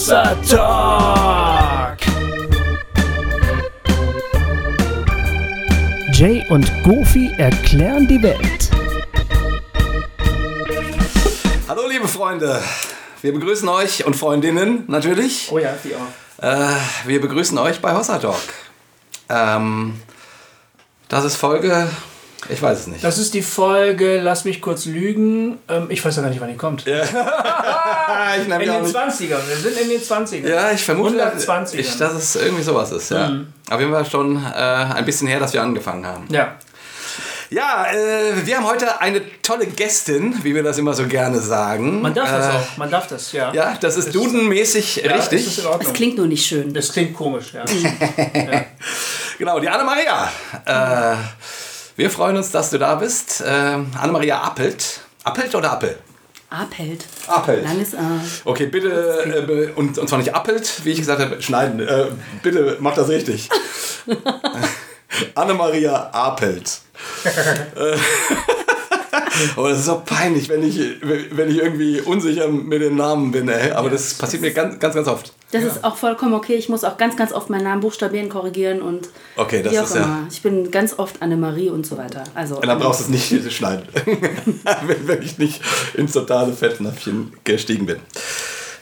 Hossa Talk. Jay und Goofy erklären die Welt. Hallo liebe Freunde, wir begrüßen euch und Freundinnen natürlich. Oh ja, die auch. Äh, wir begrüßen euch bei Hossa Talk. Ähm, das ist Folge, ich weiß es nicht. Das ist die Folge, lass mich kurz lügen. Ähm, ich weiß ja gar nicht, wann die kommt. ich nehme In ja den nicht. 20ern, wir sind in den 20ern. Ja, ich vermute, 120ern. ich, dass es irgendwie sowas ist. Ja. Mhm. Auf jeden Fall schon äh, ein bisschen her, dass wir angefangen haben. Ja. Ja, äh, wir haben heute eine tolle Gästin, wie wir das immer so gerne sagen. Man darf das äh, auch, man darf das, ja. Ja, das ist dudenmäßig Ja, richtig. Das ist in Ordnung. Das klingt nur nicht schön. Das klingt komisch, ja. Genau, die Annemaria. Äh, wir freuen uns, dass du da bist. Äh, Annemaria Appelt. Appelt oder Appel? Abhält. Appelt. Langes A. Okay, bitte, äh, und, und zwar nicht Appelt, wie ich gesagt habe, schneiden. Äh, bitte mach das richtig. Annemaria Appelt. Äh, Aber das ist so peinlich, wenn ich, wenn ich irgendwie unsicher mit den Namen bin, ey. Aber das passiert mir ganz, ganz, ganz oft. Das ist auch vollkommen okay. Ich muss auch ganz, ganz oft meinen Namen buchstabieren, korrigieren und Okay, das ist ja- immer. Ich bin ganz oft Annemarie und so weiter. Also, Und dann brauchst du es nicht schneiden. wenn, wenn ich nicht ins totale Fettnäpfchen gestiegen bin.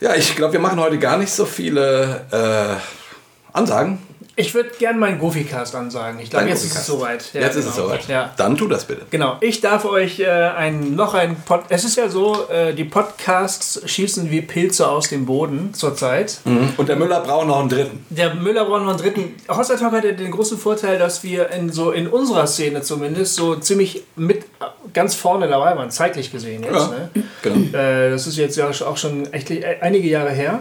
Ja, ich glaube, wir machen heute gar nicht so viele äh, Ansagen. Ich würde gerne meinen Goofy-Cast ansagen. Ich glaube, jetzt ist es soweit. Ja, Jetzt ist es genau. soweit. Ja. Dann tu das bitte. Genau, ich darf euch äh, ein, noch ein Pod Es ist ja so, äh, die Podcasts schießen wie Pilze aus dem Boden zurzeit. Und der Müller braucht noch einen dritten. Der Müller braucht noch einen dritten. Hossa Talk hat ja den großen Vorteil, dass wir in so in unserer Szene zumindest so ziemlich mit äh, ganz vorne dabei waren, zeitlich gesehen jetzt. Ja. Ne? Genau. Äh, das ist jetzt ja auch schon echt einige Jahre her.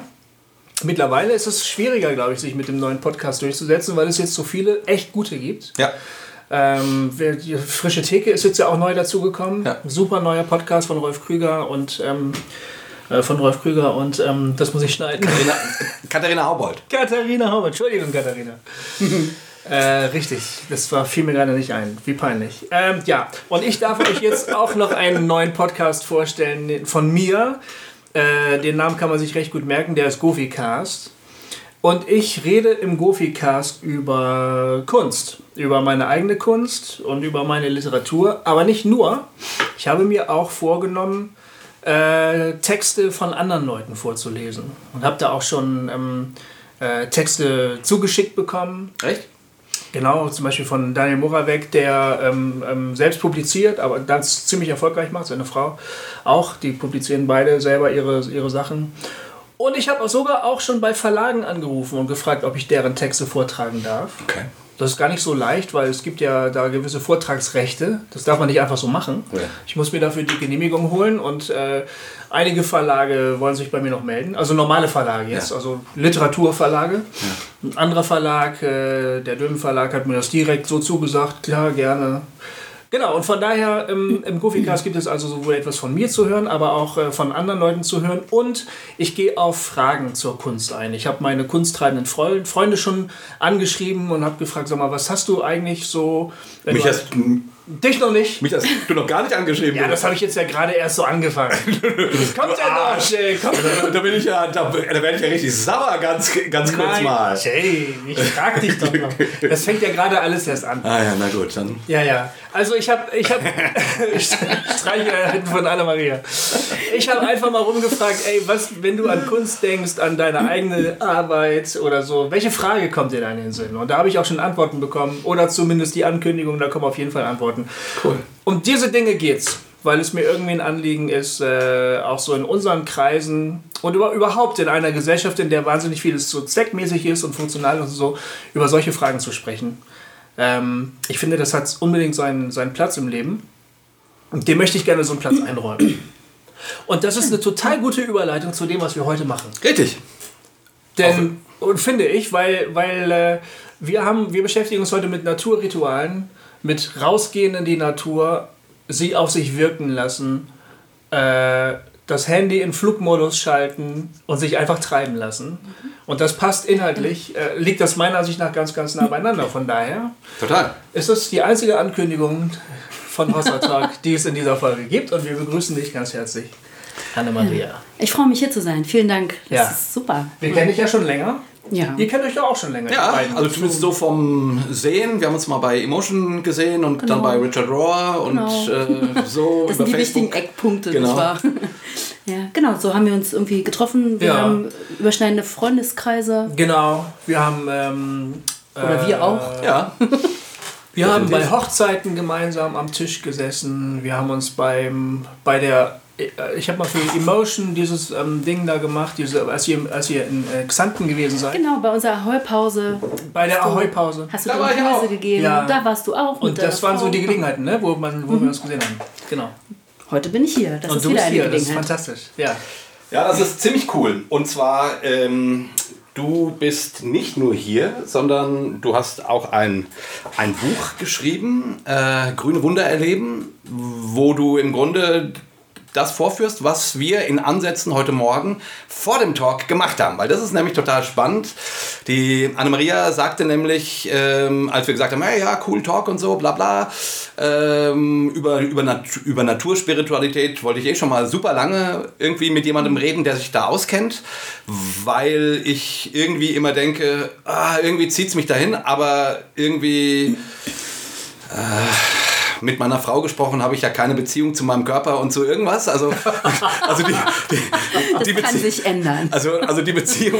Mittlerweile ist es schwieriger, glaube ich, sich mit dem neuen Podcast durchzusetzen, weil es jetzt so viele echt gute gibt. Ja. Ähm, die frische Theke ist jetzt ja auch neu dazugekommen. Ja. Super neuer Podcast von Rolf Krüger und ähm, äh, von Rolf Krüger und ähm, das muss ich schneiden. Katharina, Katharina Haubold. Katharina Hauber, Entschuldigung, Katharina. äh, richtig, das war, fiel mir gerade nicht ein. Wie peinlich. Ähm, ja, und ich darf euch jetzt auch noch einen neuen Podcast vorstellen von mir. Äh, den Namen kann man sich recht gut merken, der ist Goofy Cast. Und ich rede im Goofy Cast über Kunst, über meine eigene Kunst und über meine Literatur, aber nicht nur. Ich habe mir auch vorgenommen, äh, Texte von anderen Leuten vorzulesen und habe da auch schon ähm, äh, Texte zugeschickt bekommen. Recht? Genau, zum Beispiel von Daniel Moravec, der ähm, ähm, selbst publiziert, aber ganz ziemlich erfolgreich macht, seine Frau auch. Die publizieren beide selber ihre, ihre Sachen. Und ich habe sogar auch schon bei Verlagen angerufen und gefragt, ob ich deren Texte vortragen darf. Okay. Das ist gar nicht so leicht, weil es gibt ja da gewisse Vortragsrechte. Das darf man nicht einfach so machen. Ja. Ich muss mir dafür die Genehmigung holen und äh, einige Verlage wollen sich bei mir noch melden. Also normale Verlage jetzt, Ja. also Literaturverlage. Ein anderer Verlag, äh, der Dömen Verlag, hat mir das direkt so zugesagt. Klar, gerne. Genau, und von daher im, im Goofycast gibt es also sowohl etwas von mir zu hören, aber auch äh, von anderen Leuten zu hören. Und ich gehe auf Fragen zur Kunst ein. Ich habe meine kunsttreibenden Freunde, schon angeschrieben und habe gefragt, sag mal, was hast du eigentlich so... Mich du- hast, dich noch nicht? mich hast du noch gar nicht angeschrieben. Ja, das habe ich jetzt ja gerade erst so angefangen. Das kommt ja noch, Jay, kommt da, da bin ich ja, da, da werde ich ja richtig sauer, ganz, ganz kurz Nein, mal. Jay, ich frag dich doch noch. Das fängt ja gerade alles erst an. Ah ja, na gut, dann. Ja, ja. Also ich habe, ich habe, ich streiche hinten von Anna-Maria. Ich habe einfach mal rumgefragt, ey, was, wenn du an Kunst denkst, an deine eigene Arbeit oder so, welche Frage kommt dir da in den Sinn? Und da habe ich auch schon Antworten bekommen oder zumindest die Ankündigung, da kommen auf jeden Fall Antworten. Cool. Um diese Dinge geht's, weil es mir irgendwie ein Anliegen ist, äh, auch so in unseren Kreisen und über, überhaupt in einer Gesellschaft, in der wahnsinnig vieles so zweckmäßig ist und funktional und so, über solche Fragen zu sprechen. Ähm, ich finde, das hat unbedingt seinen, seinen Platz im Leben. Und dem möchte ich gerne so einen Platz einräumen. Und das ist eine total gute Überleitung zu dem, was wir heute machen. Richtig. Denn, und finde ich, weil, weil äh, wir, haben, wir beschäftigen uns heute mit Naturritualen, mit rausgehen in die Natur, sie auf sich wirken lassen, äh, das Handy in Flugmodus schalten und sich einfach treiben lassen. Und das passt inhaltlich, äh, liegt das meiner Ansicht nach ganz, ganz nah beieinander. Von daher Total. ist das die einzige Ankündigung von Hossa Talk, die es in dieser Folge gibt. Und wir begrüßen dich ganz herzlich. Anne-Maria. Ich freue mich hier zu sein. Vielen Dank. Das Ja. ist super. Wir kennen dich ja schon länger. Ja. Ihr kennt euch doch auch schon länger. Ja, also zumindest so vom Sehen. Wir haben uns mal bei Emotion gesehen und dann Genau. bei Richard Rohr und Genau. äh, so Das über sind die Facebook. wichtigen Eckpunkte, Genau. nicht wahr? ja, genau. So haben wir uns irgendwie getroffen. Wir Ja. haben überschneidende Freundeskreise. Genau. Wir haben. Ähm, Oder wir auch. Ja, Wir haben bei. Hochzeiten gemeinsam am Tisch gesessen. Wir haben uns beim bei der äh, ich habe mal für Emotion dieses ähm, Ding da gemacht, diese, als, ihr, als ihr in äh, Xanten gewesen seid. Genau, bei unserer Ahoi-Pause Bei der Ahoi-Pause. hast du Da Impulse auch. gegeben. Ja. Da warst du auch. Und das waren so die Gelegenheiten, ne, wo, man, wo wir uns gesehen haben. Genau. Heute bin ich hier. Das Und ist du wieder bist eine hier, das ist Gelegenheit. fantastisch. Ja. Ja, das ist ziemlich cool. Und zwar, ähm, du bist nicht nur hier, sondern du hast auch ein, ein Buch geschrieben, äh, Grüne Wunder erleben, wo du im Grunde das vorführst, was wir in Ansätzen heute Morgen vor dem Talk gemacht haben. Weil das ist nämlich total spannend. Die Anne-Maria sagte nämlich, ähm, als wir gesagt haben, hey, ja, cool Talk und so, bla bla, ähm, über, über, Nat über Naturspiritualität wollte ich eh schon mal super lange irgendwie mit jemandem reden, der sich da auskennt, weil ich irgendwie immer denke, ah, irgendwie zieht es mich dahin, aber irgendwie mit meiner Frau gesprochen habe ich ja keine Beziehung zu meinem Körper und zu irgendwas. Also, also die, die, Das die kann Bezie- sich ändern. also, also die Beziehung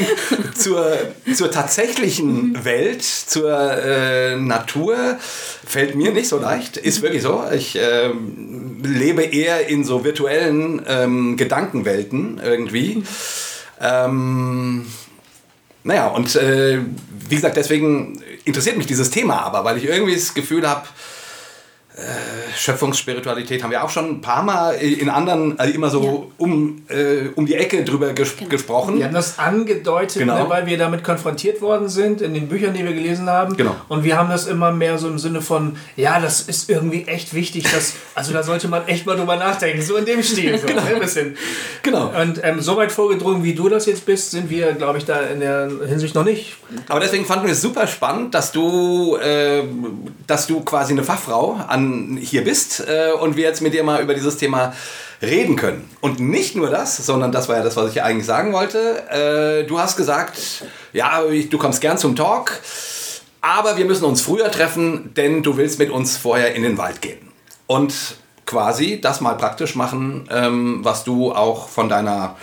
zur, zur tatsächlichen Welt, zur äh, Natur, fällt mir nicht so leicht. Ist wirklich so. Ich ähm, lebe eher in so virtuellen ähm, Gedankenwelten irgendwie. Ähm, naja, und äh, wie gesagt, deswegen interessiert mich dieses Thema aber, weil ich irgendwie das Gefühl habe, Schöpfungsspiritualität haben wir auch schon ein paar Mal in anderen, also immer so um, äh, um die Ecke drüber ges gesprochen. Wir haben das angedeutet, Genau. ne, weil wir damit konfrontiert worden sind in den Büchern, die wir gelesen haben. Genau. Und wir haben das immer mehr so im Sinne von, ja, das ist irgendwie echt wichtig, dass, also da sollte man echt mal drüber nachdenken, so in dem Stil. So, ne, ein bisschen. Genau. Und ähm, so weit vorgedrungen, wie du das jetzt bist, sind wir, glaube ich, da in der Hinsicht noch nicht. Aber deswegen fanden wir es super spannend, dass du, äh, dass du quasi eine Fachfrau an, hier bist äh, und wir jetzt mit dir mal über dieses Thema reden können. Und nicht nur das, sondern das war ja das, was ich eigentlich sagen wollte. Äh, du hast gesagt, ja, du kommst gern zum Talk, aber wir müssen uns früher treffen, denn du willst mit uns vorher in den Wald gehen. Und quasi das mal praktisch machen, ähm, was du auch von deiner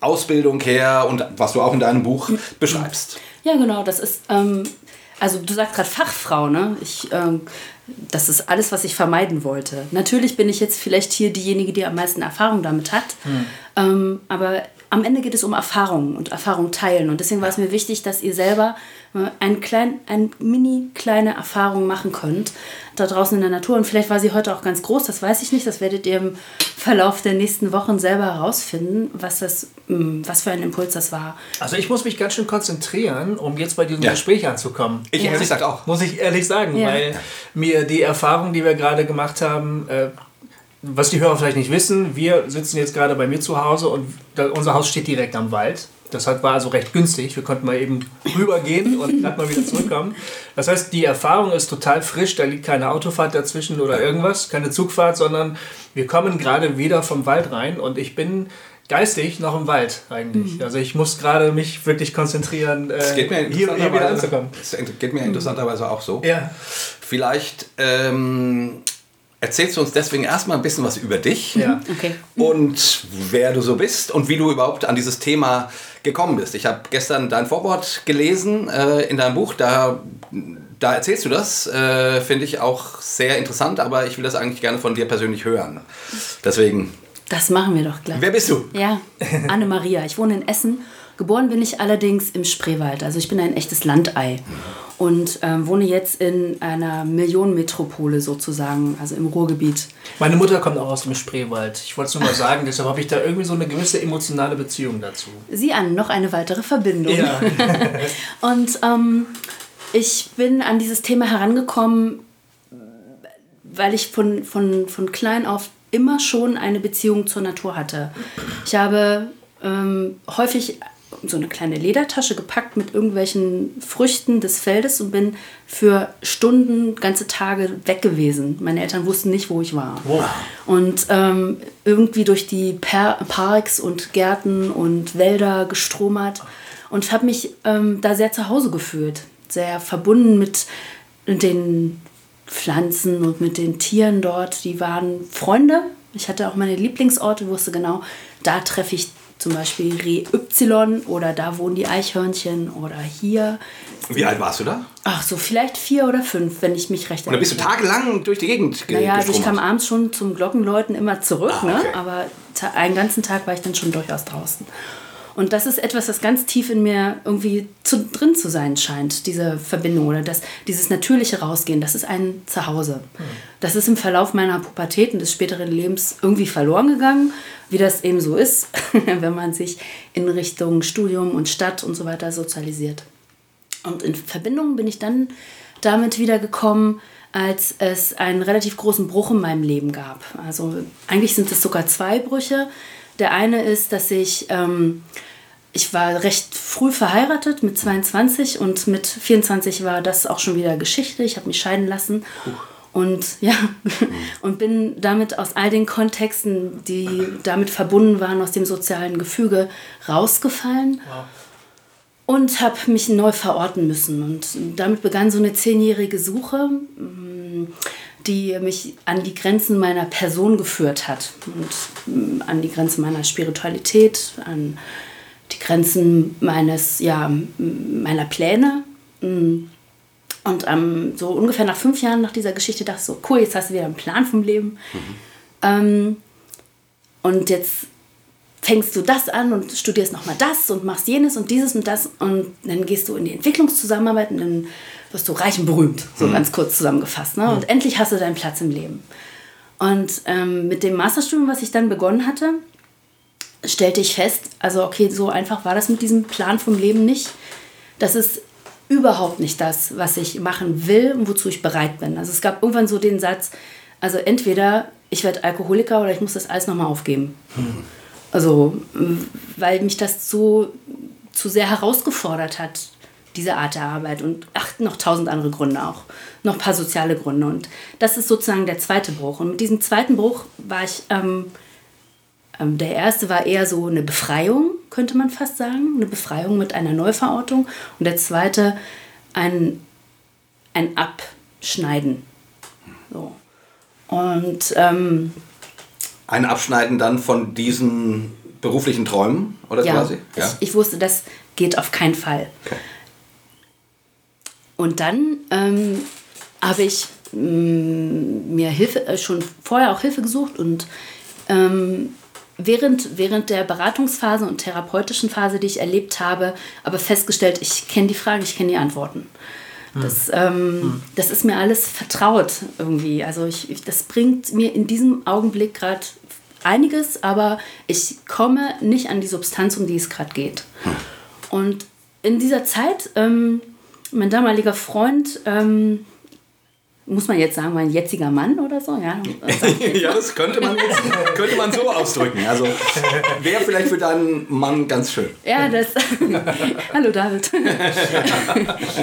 Ausbildung her und was du auch in deinem Buch beschreibst. Ja, genau, das ist, ähm, also du sagst gerade Fachfrau, ne? Ich, ähm, das ist alles, was ich vermeiden wollte. Natürlich bin ich jetzt vielleicht hier diejenige, die am meisten Erfahrung damit hat, ähm, aber am Ende geht es um Erfahrung und Erfahrung teilen. Und deswegen war es mir wichtig, dass ihr selber äh, ein klein, ein mini kleine Erfahrung machen könnt da draußen in der Natur. Und vielleicht war sie heute auch ganz groß, das weiß ich nicht. Das werdet ihr im Verlauf der nächsten Wochen selber herausfinden, was, das, mh, was für ein Impuls das war. Also ich muss mich ganz schön konzentrieren, um jetzt bei diesem Ja. Gespräch anzukommen. Ich Ja. ehrlich gesagt auch. Muss ich ehrlich sagen, Ja. weil mir die Erfahrung, die wir gerade gemacht haben, äh, was die Hörer vielleicht nicht wissen, wir sitzen jetzt gerade bei mir zu Hause und da, unser Haus steht direkt am Wald. Das hat, war also recht günstig. Wir konnten mal eben rübergehen und gerade mal wieder zurückkommen. Das heißt, die Erfahrung ist total frisch. Da liegt keine Autofahrt dazwischen oder irgendwas, keine Zugfahrt, sondern wir kommen gerade wieder vom Wald rein und ich bin geistig noch im Wald eigentlich. Also ich muss gerade mich wirklich konzentrieren, äh, Es geht mir hier, hier wieder anzukommen. Es geht mir interessanterweise auch so. Ja. Vielleicht ähm, erzählst du uns deswegen erstmal ein bisschen was über dich Ja. Okay. und wer du so bist und wie du überhaupt an dieses Thema gekommen bist. Ich habe gestern dein Vorwort gelesen äh, in deinem Buch, da, da erzählst du das, äh, finde ich auch sehr interessant, aber ich will das eigentlich gerne von dir persönlich hören. Deswegen, Das machen wir doch gleich. wer bist du? Ja, Anne-Maria. Ich wohne in Essen. Geboren bin ich allerdings im Spreewald. Also ich bin ein echtes Landei. Und ähm, wohne jetzt in einer Millionenmetropole sozusagen, also im Ruhrgebiet. Meine Mutter kommt auch aus dem Spreewald. Ich wollte es nur mal sagen, deshalb habe ich da irgendwie so eine gewisse emotionale Beziehung dazu. Sie an, noch eine weitere Verbindung. Ja. Und ähm, ich bin an dieses Thema herangekommen, weil ich von, von, von klein auf immer schon eine Beziehung zur Natur hatte. Ich habe ähm, häufig so eine kleine Ledertasche gepackt mit irgendwelchen Früchten des Feldes und bin für Stunden, ganze Tage weg gewesen. Meine Eltern wussten nicht, wo ich war. Wow. Und ähm, irgendwie durch die per Parks und Gärten und Wälder gestromert und habe mich ähm, da sehr zu Hause gefühlt. Sehr verbunden mit den Pflanzen und mit den Tieren dort. Die waren Freunde. Ich hatte auch meine Lieblingsorte, wusste genau, da treffe ich zum Beispiel Reh Y oder da wohnen die Eichhörnchen oder hier. Wie alt warst du da? Ach so, vielleicht vier oder fünf, wenn ich mich recht Und dann bist du tagelang durch die Gegend ge Naja, also ich kam abends schon zum Glockenläuten immer zurück, Ah, okay. ne? aber einen ganzen Tag war ich dann schon durchaus draußen. Und das ist etwas, das ganz tief in mir irgendwie zu, drin zu sein scheint, diese Verbindung oder das, dieses natürliche Rausgehen, das ist ein Zuhause. Das ist im Verlauf meiner Pubertät und des späteren Lebens irgendwie verloren gegangen, wie das eben so ist, wenn man sich in Richtung Studium und Stadt und so weiter sozialisiert. Und in Verbindung bin ich dann damit wiedergekommen, als es einen relativ großen Bruch in meinem Leben gab. Also eigentlich sind es sogar zwei Brüche. Der eine ist, dass ich, ähm, ich war recht früh verheiratet mit 22 und mit 24 war das auch schon wieder Geschichte. Ich habe mich scheiden lassen. Und ja, und bin damit aus all den Kontexten, die damit verbunden waren, aus dem sozialen Gefüge rausgefallen und habe mich neu verorten müssen. Und damit begann so eine zehnjährige Suche, die mich an die Grenzen meiner Person geführt hat und mh, an die Grenzen meiner Spiritualität, an die Grenzen meines, ja, m- meiner Pläne. Mh. Und ähm, so ungefähr nach fünf Jahren nach dieser Geschichte dachte ich so, cool, jetzt hast du wieder einen Plan vom Leben. Ähm, und jetzt fängst du das an und studierst nochmal das und machst jenes und dieses und das und dann gehst du in die Entwicklungszusammenarbeit und dann wirst du reich und berühmt, so ganz kurz zusammengefasst. Ne? Und endlich hast du deinen Platz im Leben. Und ähm, mit dem Masterstudium, was ich dann begonnen hatte, stellte ich fest, also okay, so einfach war das mit diesem Plan vom Leben nicht. Das ist überhaupt nicht das, was ich machen will und wozu ich bereit bin. Also es gab irgendwann so den Satz, also entweder ich werde Alkoholiker oder ich muss das alles nochmal aufgeben. Also, m, weil mich das so zu sehr herausgefordert hat, diese Art der Arbeit. Und ach, noch tausend andere Gründe auch. Noch ein paar soziale Gründe. Und das ist sozusagen der zweite Bruch. Und mit diesem zweiten Bruch war ich, ähm, ähm, der erste war eher so eine Befreiung, könnte man fast sagen. Eine Befreiung mit einer Neuverortung. Und der zweite ein, ein Abschneiden. So. Und ähm, Ein Abschneiden dann von diesen beruflichen Träumen, oder ja, quasi? Ich, ich wusste, das geht auf keinen Fall. Okay. Und dann ähm, habe ich mm, mir Hilfe, äh, schon vorher auch Hilfe gesucht und ähm, während, während der Beratungsphase und therapeutischen Phase, die ich erlebt habe, aber festgestellt, ich kenne die Fragen, ich kenne die Antworten. Das, ähm, das ist mir alles vertraut irgendwie. Also ich, ich, das bringt mir in diesem Augenblick gerade einiges, aber ich komme nicht an die Substanz, um die es gerade geht. Und in dieser Zeit, ähm, mein damaliger Freund, ähm, muss man jetzt sagen, mein jetziger Mann oder so, ja. ja, das könnte man, jetzt, könnte man so ausdrücken. Also wäre vielleicht für deinen Mann ganz schön. Ja, das. Hallo David.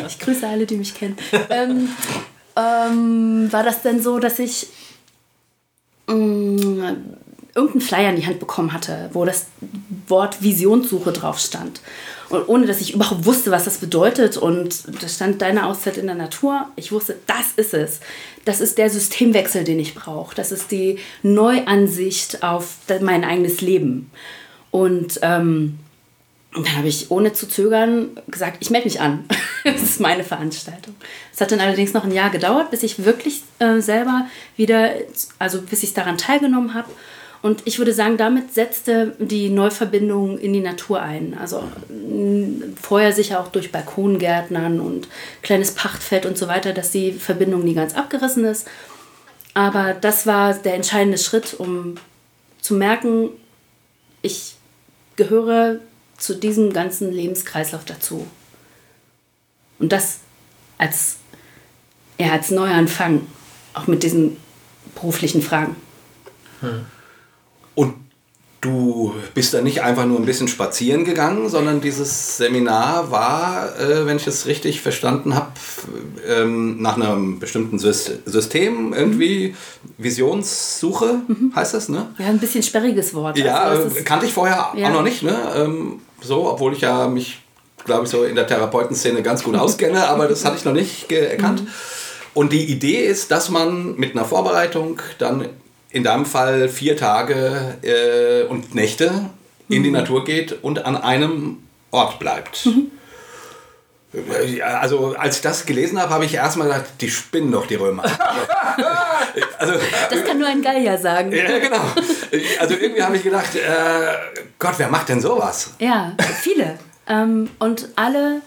ich grüße alle, die mich kennen. Ähm, ähm, war das denn so, dass ich ähm, irgendeinen Flyer in die Hand bekommen hatte, wo das Wort Visionssuche drauf stand. Und ohne dass ich überhaupt wusste, was das bedeutet. Und da stand deine Auszeit in der Natur. Ich wusste, das ist es. Das ist der Systemwechsel, den ich brauche. Das ist die Neuansicht auf mein eigenes Leben. Und ähm, dann habe ich ohne zu zögern gesagt, ich melde mich an. das ist meine Veranstaltung. Es hat dann allerdings noch ein Jahr gedauert, bis ich wirklich äh, selber wieder, also bis ich daran teilgenommen habe. Und ich würde sagen, damit setzte die Neuverbindung in die Natur ein. Also vorher sicher auch durch Balkongärtnern und kleines Pachtfeld und so weiter, dass die Verbindung nie ganz abgerissen ist. Aber das war der entscheidende Schritt, um zu merken, ich gehöre zu diesem ganzen Lebenskreislauf dazu. Und das als, ja, als Neuanfang, auch mit diesen beruflichen Fragen. Und du bist da nicht einfach nur ein bisschen spazieren gegangen, sondern dieses Seminar war, äh, wenn ich es richtig verstanden habe, ähm, nach einem bestimmten Sys- System irgendwie Visionssuche heißt das, ne? Ja, ein bisschen sperriges Wort. Ja, Also äh, ist- kannte ich vorher Ja. auch noch nicht, ne? Ähm, so, obwohl ich ja mich, glaube ich, so in der Therapeutenszene ganz gut auskenne, aber das hatte ich noch nicht erkannt. Und die Idee ist, dass man mit einer Vorbereitung dann in deinem Fall vier Tage äh, und Nächte in die Natur geht und an einem Ort bleibt. Ja, Also als ich das gelesen habe, habe ich erstmal gedacht, die spinnen doch die Römer. also, das kann nur ein Geier sagen. ja, genau. Also irgendwie habe ich gedacht, äh, Gott, wer macht denn sowas? Ja, viele. ähm, und alle,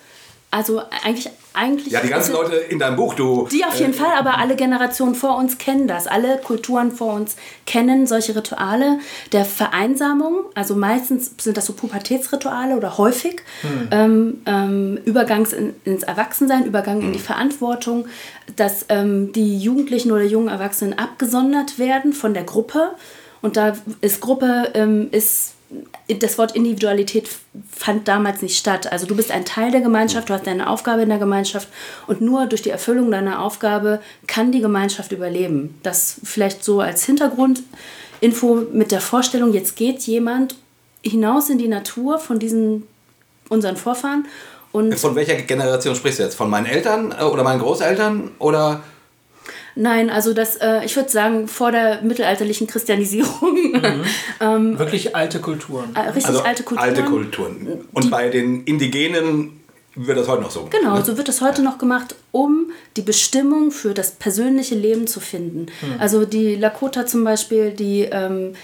also eigentlich, eigentlich. Ja, die ganzen Leute in deinem Buch, du. Die auf jeden Fall, aber alle Generationen vor uns kennen das. Alle Kulturen vor uns kennen solche Rituale der Vereinsamung. Also meistens sind das so Pubertätsrituale oder häufig. Ähm, ähm, Übergangs in, ins Erwachsensein, Übergang in die Verantwortung, dass ähm, die Jugendlichen oder jungen Erwachsenen abgesondert werden von der Gruppe. Und da ist Gruppe, ähm, ist das Wort Individualität fand damals nicht statt. Also du bist ein Teil der Gemeinschaft, du hast deine Aufgabe in der Gemeinschaft und nur durch die Erfüllung deiner Aufgabe kann die Gemeinschaft überleben. Das vielleicht so als Hintergrundinfo mit der Vorstellung, jetzt geht jemand hinaus in die Natur von diesen unseren Vorfahren und Von welcher Generation sprichst du jetzt? Von meinen Eltern äh, oder meinen Großeltern? Oder. Nein, also das, äh, ich würde sagen, vor der mittelalterlichen Christianisierung, Wirklich alte Kulturen. äh, richtig Also alte Kulturen. alte Kulturen. Und bei den Indigenen wird das heute noch so. Genau, so wird es heute noch gemacht, um die Bestimmung für das persönliche Leben zu finden. Also die Lakota zum Beispiel, die ähm,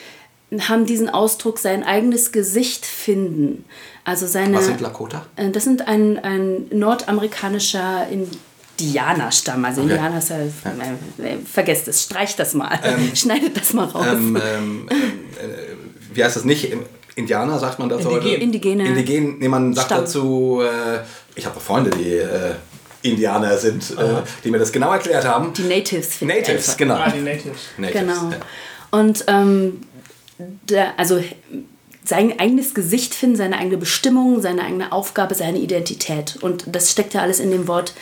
haben diesen Ausdruck sein eigenes Gesicht finden. Also seine, Was sind Lakota? Äh, Das sind ein, ein nordamerikanischer Indianerstamm. Also Okay. Indianer ist ja, äh, vergesst es, streicht das mal, schneidet das mal raus. Ähm, ähm, ähm, äh, wie heißt das nicht? Indianer sagt man dazu heute? Indigen. Indigene. Indigen, nee, man sagt Stamm. dazu, äh, ich habe Freunde, die äh, Indianer sind, äh, die mir das genau erklärt haben. die Natives. finde ich Natives, genau. Ah, die Natives. Natives, Genau. ja. Und ähm, der, also sein eigenes Gesicht finden, seine eigene Bestimmung, seine eigene Aufgabe, seine Identität. Und das steckt ja alles in dem Wort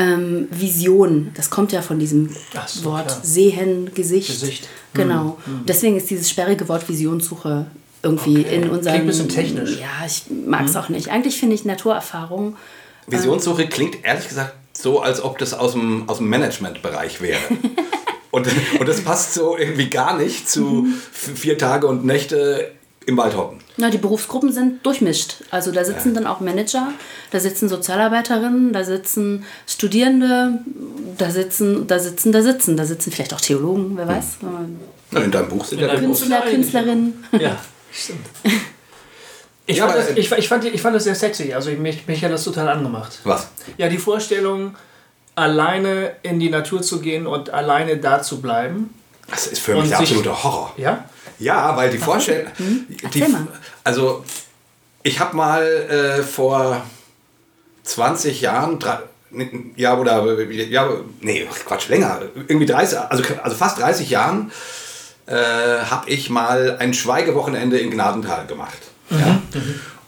ähm, Vision. Das kommt ja von diesem so, Wort klar. Sehen, Gesicht. Gesicht. Genau. Deswegen ist dieses sperrige Wort Visionssuche irgendwie Okay. in unserem... Klingt ein bisschen technisch. Ja, ich mag es auch nicht. Eigentlich finde ich Naturerfahrung... Visionssuche klingt ehrlich gesagt so, als ob das aus dem, aus dem Managementbereich wäre. und, und das passt so irgendwie gar nicht zu f- vier Tage und Nächte im Wald hocken. Na, die Berufsgruppen sind durchmischt. Also da sitzen dann auch Manager, da sitzen Sozialarbeiterinnen, da sitzen Studierende, da sitzen, da sitzen, da sitzen, da sitzen vielleicht auch Theologen, wer weiß. Na, in deinem Buch sind ja. Künstler, Künstlerinnen. Ja, stimmt. Ich, Ja, fand das, ich, ich, fand, ich fand das sehr sexy. Also mich, mich hat das total angemacht. Was? Ja, die Vorstellung, alleine in die Natur zu gehen und alleine da zu bleiben. Das ist für mich der absolute Horror. Ja? Ja, weil die Vorstellung. Die, Hm? Mal. also, ich habe mal äh, vor 20 Jahren, drei, ja, oder, ja, nee, Quatsch, länger, irgendwie 30, also, also fast 30 Jahren, äh, habe ich mal ein Schweigewochenende in Gnadental gemacht. Ja.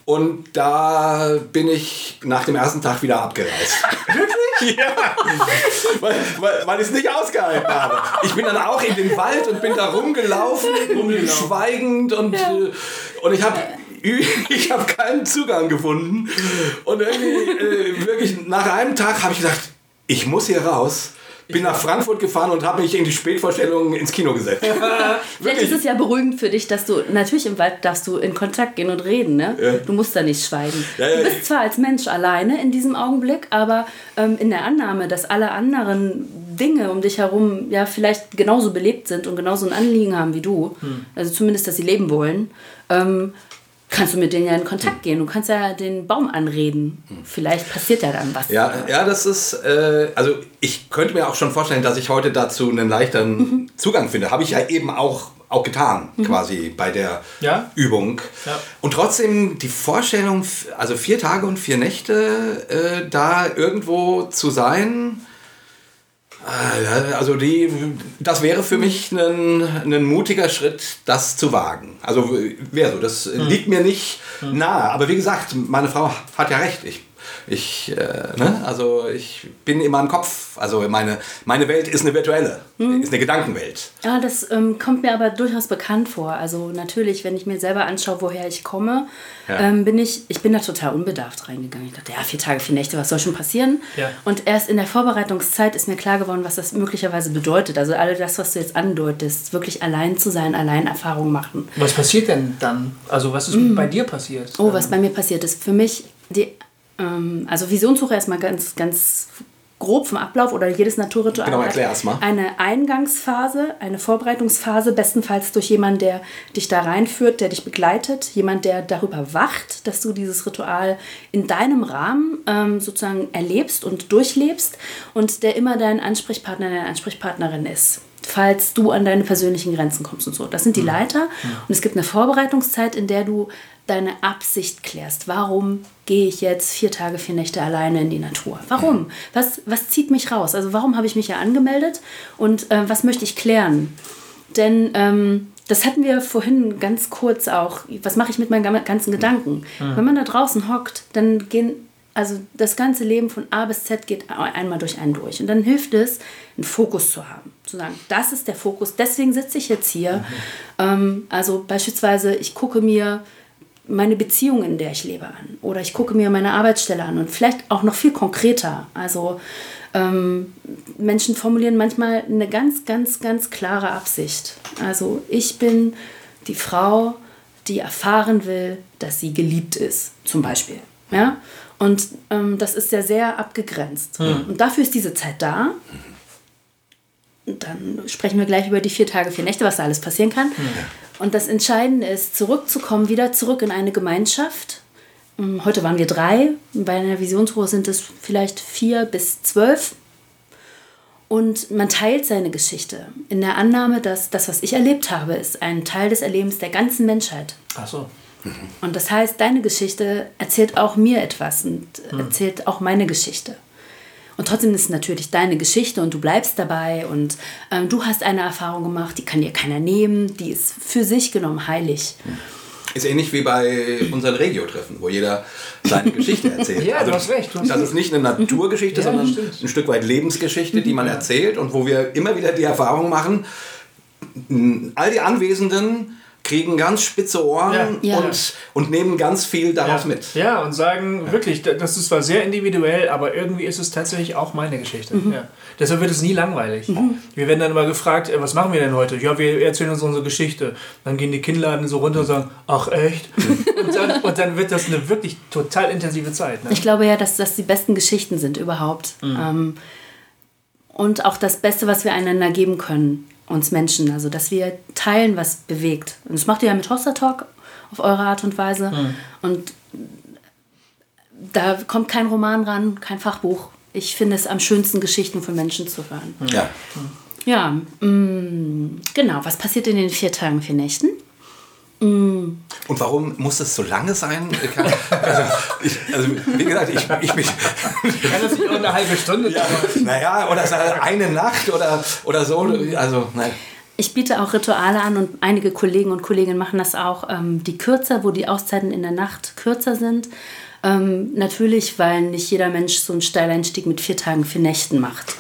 Und da bin ich nach dem ersten Tag wieder abgereist. Ja. Weil, weil, weil ich es nicht ausgehalten habe. Ich bin dann auch in den Wald und bin da rumgelaufen, schweigend und, äh, und ich habe ich habe keinen Zugang gefunden. Und irgendwie, äh, wirklich, nach einem Tag habe ich gedacht, ich muss hier raus. Bin nach Frankfurt gefahren und habe mich in die Spätvorstellung ins Kino gesetzt. Vielleicht ist es ja beruhigend für dich, dass du, natürlich im Wald darfst du in Kontakt gehen und reden, ne? Ja. Du musst da nicht schweigen. Ja, ja, du bist zwar als Mensch alleine in diesem Augenblick, aber ähm, in der Annahme, dass alle anderen Dinge um dich herum ja vielleicht genauso belebt sind und genauso ein Anliegen haben wie du, Hm. also zumindest, dass sie leben wollen, ähm, kannst du mit denen ja in Kontakt gehen. Du kannst ja den Baum anreden. Vielleicht passiert ja dann was. Hm. Ja, ja, das ist, äh, also ich könnte mir auch schon vorstellen, dass ich heute dazu einen leichteren Mhm. Zugang finde. Habe ich ja eben auch, auch getan, quasi bei der Ja. Übung. Ja. Und trotzdem die Vorstellung, also vier Tage und vier Nächte äh, da irgendwo zu sein, also die, das wäre für mich ein, ein mutiger Schritt, das zu wagen. Also wäre so, das hm. liegt mir nicht hm. nahe. Aber wie gesagt, meine Frau hat ja recht. Ich ich, äh, ne? Also ich bin in meinem Kopf. Also meine, meine Welt ist eine virtuelle, mhm. ist eine Gedankenwelt. Ja, das ähm, kommt mir aber durchaus bekannt vor. Also natürlich, wenn ich mir selber anschaue, woher ich komme, ja. ähm, bin ich, ich bin da total unbedarft reingegangen. Ich dachte, ja, vier Tage, vier Nächte, was soll schon passieren? Ja. Und erst in der Vorbereitungszeit ist mir klar geworden, was das möglicherweise bedeutet. Also all das, was du jetzt andeutest, wirklich allein zu sein, allein Erfahrungen machen. Was passiert denn dann? Also was ist mhm. bei dir passiert? Oh, was bei mir passiert ist. Für mich die ähm, also Visionssuche erstmal ganz, ganz grob vom Ablauf oder jedes Naturritual genau, erklär erst mal. eine Eingangsphase, eine Vorbereitungsphase, bestenfalls durch jemanden, der dich da reinführt, der dich begleitet, jemand, der darüber wacht, dass du dieses Ritual in deinem Rahmen ähm, sozusagen erlebst und durchlebst und der immer dein Ansprechpartner, deine Ansprechpartnerin ist falls du an deine persönlichen Grenzen kommst und so. Das sind die mhm. Leiter. Und es gibt eine Vorbereitungszeit, in der du deine Absicht klärst. Warum gehe ich jetzt vier Tage, vier Nächte alleine in die Natur? Warum? Was, was zieht mich raus? Also warum habe ich mich ja angemeldet und äh, was möchte ich klären? Denn ähm, das hatten wir vorhin ganz kurz auch. Was mache ich mit meinen ganzen Gedanken? Mhm. Wenn man da draußen hockt, dann gehen also das ganze Leben von A bis Z geht einmal durch einen durch. Und dann hilft es, einen Fokus zu haben. Zu sagen, das ist der Fokus, deswegen sitze ich jetzt hier. Mhm. Ähm, also beispielsweise, ich gucke mir meine Beziehung, in der ich lebe, an. Oder ich gucke mir meine Arbeitsstelle an und vielleicht auch noch viel konkreter. Also ähm, Menschen formulieren manchmal eine ganz, ganz, ganz klare Absicht. Also ich bin die Frau, die erfahren will, dass sie geliebt ist, zum Beispiel. Ja? Und ähm, das ist ja sehr abgegrenzt. Mhm. Und dafür ist diese Zeit da. Und dann sprechen wir gleich über die vier Tage, vier Nächte, was da alles passieren kann. Mhm. Und das Entscheidende ist, zurückzukommen, wieder zurück in eine Gemeinschaft. Ähm, heute waren wir drei, bei einer Visionsruhe sind es vielleicht vier bis zwölf. Und man teilt seine Geschichte in der Annahme, dass das, was ich erlebt habe, ist ein Teil des Erlebens der ganzen Menschheit. Ach so. Mhm. Und das heißt, deine Geschichte erzählt auch mir etwas und mhm. erzählt auch meine Geschichte. Und trotzdem ist es natürlich deine Geschichte und du bleibst dabei und ähm, du hast eine Erfahrung gemacht, die kann dir keiner nehmen, die ist für sich genommen heilig. Ist ähnlich wie bei unseren Regio-Treffen, wo jeder seine Geschichte erzählt. ja, also, du hast recht. Du hast das ist nicht eine Naturgeschichte, ja, sondern ein Stück weit Lebensgeschichte, die man erzählt und wo wir immer wieder die Erfahrung machen, all die Anwesenden kriegen ganz spitze Ohren ja. Und, und nehmen ganz viel daraus ja. mit. Ja, und sagen ja. wirklich, das ist zwar sehr individuell, aber irgendwie ist es tatsächlich auch meine Geschichte. Mhm. Ja. Deshalb wird es nie langweilig. Mhm. Wir werden dann immer gefragt, äh, was machen wir denn heute? Ja, wir erzählen uns unsere Geschichte. Dann gehen die Kinnladen so runter und sagen, ach echt? und, dann, und dann wird das eine wirklich total intensive Zeit. Ne? Ich glaube ja, dass das die besten Geschichten sind überhaupt. Mhm. Ähm, und auch das Beste, was wir einander geben können uns Menschen, also dass wir teilen, was bewegt. Und das macht ihr ja mit Hoster Talk auf eure Art und Weise. Mhm. Und da kommt kein Roman ran, kein Fachbuch. Ich finde es am schönsten, Geschichten von Menschen zu hören. Ja. Ja, mh, mm, genau. Was passiert in den vier Tagen, vier Nächten? Mm. Und warum muss es so lange sein? Also, ich, also wie gesagt, ich, ich bin. Kann das nicht auch eine halbe Stunde ja, Naja, oder eine Nacht oder, oder so. Also, nein. Ich biete auch Rituale an und einige Kollegen und Kolleginnen machen das auch, ähm, die kürzer, wo die Auszeiten in der Nacht kürzer sind. Ähm, natürlich, weil nicht jeder Mensch so einen Steileinstieg mit vier Tagen, vier Nächten macht.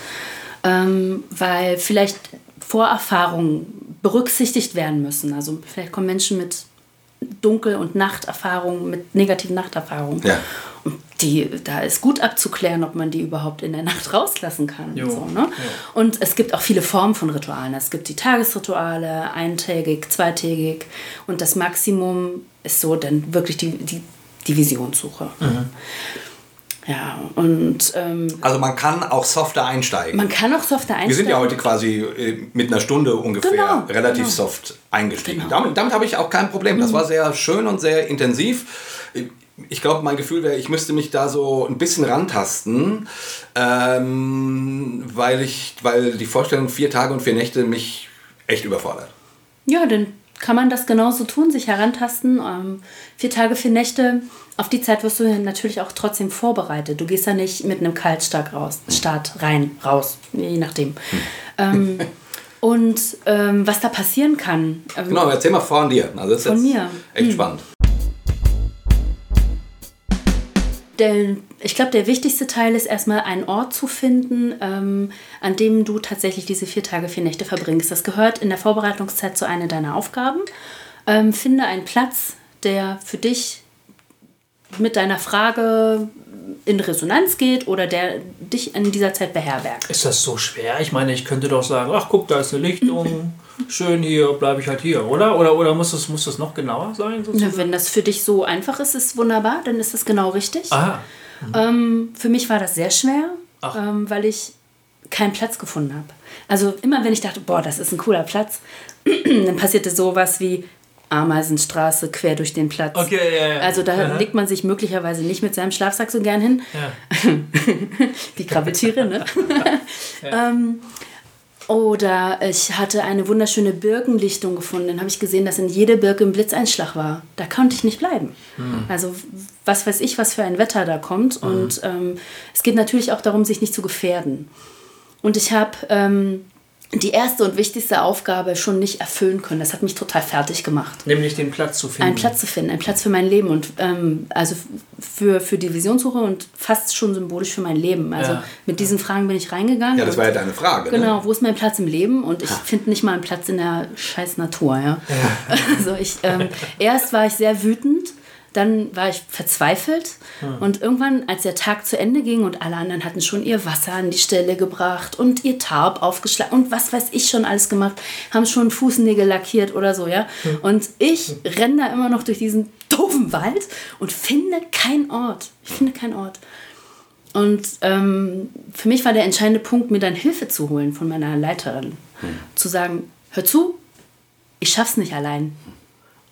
Ähm, weil vielleicht Vorerfahrungen berücksichtigt werden müssen. Also vielleicht kommen Menschen mit Dunkel- und Nachterfahrungen, mit negativen Nachterfahrungen. Ja. Und die, da ist gut abzuklären, ob man die überhaupt in der Nacht rauslassen kann. Und, so, ne? und es gibt auch viele Formen von Ritualen. Es gibt die Tagesrituale, eintägig, zweitägig. Und das Maximum ist so dann wirklich die, die, die Visionssuche. Mhm. Ja, und. Ähm, also man kann auch softer einsteigen. Man kann auch softer einsteigen. Wir sind ja heute quasi äh, mit einer Stunde ungefähr genau, relativ genau. soft eingestiegen. Genau. Damit, damit habe ich auch kein Problem. Das mhm. war sehr schön und sehr intensiv. Ich glaube, mein Gefühl wäre, ich müsste mich da so ein bisschen rantasten, ähm, weil, ich, weil die Vorstellung vier Tage und vier Nächte mich echt überfordert. Ja, dann kann man das genauso tun, sich herantasten. Ähm, vier Tage, vier Nächte. Auf die Zeit wirst du natürlich auch trotzdem vorbereitet. Du gehst da nicht mit einem Kaltstart raus, Start rein, raus, je nachdem. Ähm, und ähm, was da passieren kann. ähm, Genau, erzähl mal von dir. Also das ist Von mir. echt Hm. spannend. Der, ich glaube, der wichtigste Teil ist erstmal einen Ort zu finden, ähm, an dem du tatsächlich diese vier Tage, vier Nächte verbringst. Das gehört in der Vorbereitungszeit zu einer deiner Aufgaben. Ähm, finde einen Platz, der für dich mit deiner Frage in Resonanz geht oder der dich in dieser Zeit beherbergt. Ist das so schwer? Ich meine, ich könnte doch sagen, ach guck, da ist eine Lichtung, schön hier, bleibe ich halt hier, oder? Oder, oder muss, das, muss das noch genauer sein? sozusagen? Wenn das für dich so einfach ist, ist wunderbar, dann ist das genau richtig. Aha, Ähm, für mich war das sehr schwer, ähm, weil ich keinen Platz gefunden habe. Also immer wenn ich dachte, boah, das ist ein cooler Platz, dann passierte sowas wie Ameisenstraße quer durch den Platz. okay, ja, ja. Also da Aha. legt man sich möglicherweise nicht mit seinem Schlafsack so gern hin. Ja. Die Krabbeltiere, ne? ähm, oder ich hatte eine wunderschöne Birkenlichtung gefunden. Dann habe ich gesehen, dass in jede Birke ein Blitzeinschlag war. Da konnte ich nicht bleiben. Also was weiß ich, was für ein Wetter da kommt. Und ähm, es geht natürlich auch darum, sich nicht zu gefährden. Und ich habe ähm, die erste und wichtigste Aufgabe schon nicht erfüllen können. Das hat mich total fertig gemacht Nämlich den Platz zu finden. einen Platz zu finden, einen Platz für mein Leben und ähm, also für, für die Visionssuche und fast schon symbolisch für mein Leben. Also Ja. mit diesen Fragen bin ich reingegangen. Ja, das war ja deine Frage. Genau, Ne? wo ist mein Platz im Leben? Und ich finde nicht mal einen Platz in der scheiß Natur, ja. Also ich, ähm, erst war ich sehr wütend, dann war ich verzweifelt und irgendwann, als der Tag zu Ende ging und alle anderen hatten schon ihr Wasser an die Stelle gebracht und ihr Tarp aufgeschlagen und was weiß ich schon alles gemacht, haben schon Fußnägel lackiert oder so, ja. Und ich renne da immer noch durch diesen doofen Wald und finde keinen Ort. Ich finde keinen Ort. Und ähm, für mich war der entscheidende Punkt, mir dann Hilfe zu holen von meiner Leiterin. Zu sagen, hör zu, ich schaff's nicht allein.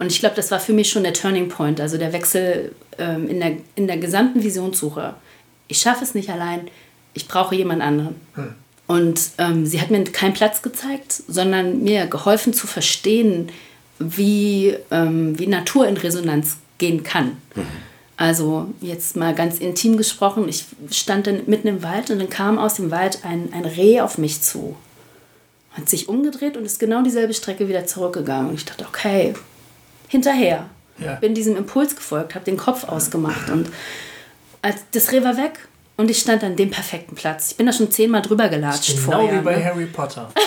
Und ich glaube, das war für mich schon der Turning Point, also der Wechsel ähm, in, der, in der gesamten Visionssuche. Ich schaffe es nicht allein, ich brauche jemand anderen. Und ähm, sie hat mir keinen Platz gezeigt, sondern mir geholfen zu verstehen, wie, ähm, wie Natur in Resonanz gehen kann. Also jetzt mal ganz intim gesprochen, ich stand dann mitten im Wald und dann kam aus dem Wald ein, ein Reh auf mich zu. Hat sich umgedreht und ist genau dieselbe Strecke wieder zurückgegangen. Und ich dachte, okay, hinterher. Ja. Bin diesem Impuls gefolgt, habe den Kopf ausgemacht und als, das Reh war weg und ich stand an dem perfekten Platz. Ich bin da schon zehnmal drüber gelatscht Genau vorher. wie bei ne? Harry Potter.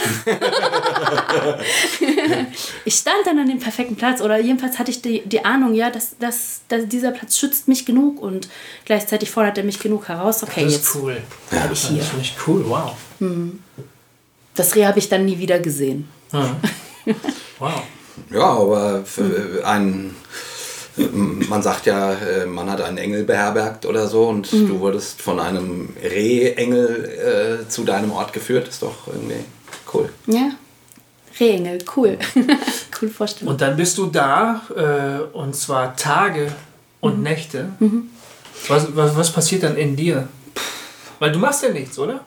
Ich stand dann an dem perfekten Platz oder jedenfalls hatte ich die, die Ahnung, ja, dass, dass, dass dieser Platz schützt mich genug und gleichzeitig fordert er mich genug heraus. Okay, Das jetzt ist cool. bleib ich Das hier. finde ich cool, wow. Das Reh habe ich dann nie wieder gesehen. Wow. Ja, aber für ein. Man sagt ja, äh, man hat einen Engel beherbergt oder so und Mhm. du wurdest von einem Rehengel äh, zu deinem Ort geführt. Ist doch irgendwie cool. Ja, Rehengel, cool. cool Vorstellung. Und dann bist du da, äh, und zwar Tage und Mhm. Nächte. Was, was, was passiert dann in dir? Weil du machst ja nichts, oder?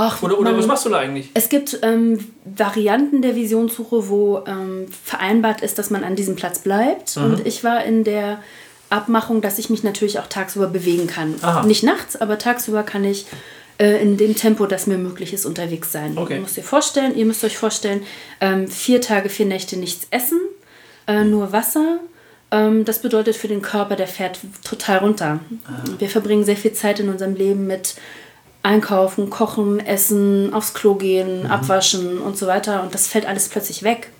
Ach, Oder, oder man- was machst du da eigentlich? Es gibt ähm, Varianten der Visionssuche, wo ähm, vereinbart ist, dass man an diesem Platz bleibt. Mhm. Und ich war in der Abmachung, dass ich mich natürlich auch tagsüber bewegen kann. Aha. Nicht nachts, aber tagsüber kann ich äh, in dem Tempo, das mir möglich ist, unterwegs sein. Okay. Ihr müsst, ihr vorstellen, ihr müsst euch vorstellen, ähm, vier Tage, vier Nächte nichts essen, äh, nur Wasser. Ähm, das bedeutet für den Körper, der fährt total runter. Wir verbringen sehr viel Zeit in unserem Leben mit Einkaufen, Kochen, Essen, aufs Klo gehen, abwaschen und so weiter. Und das fällt alles plötzlich weg.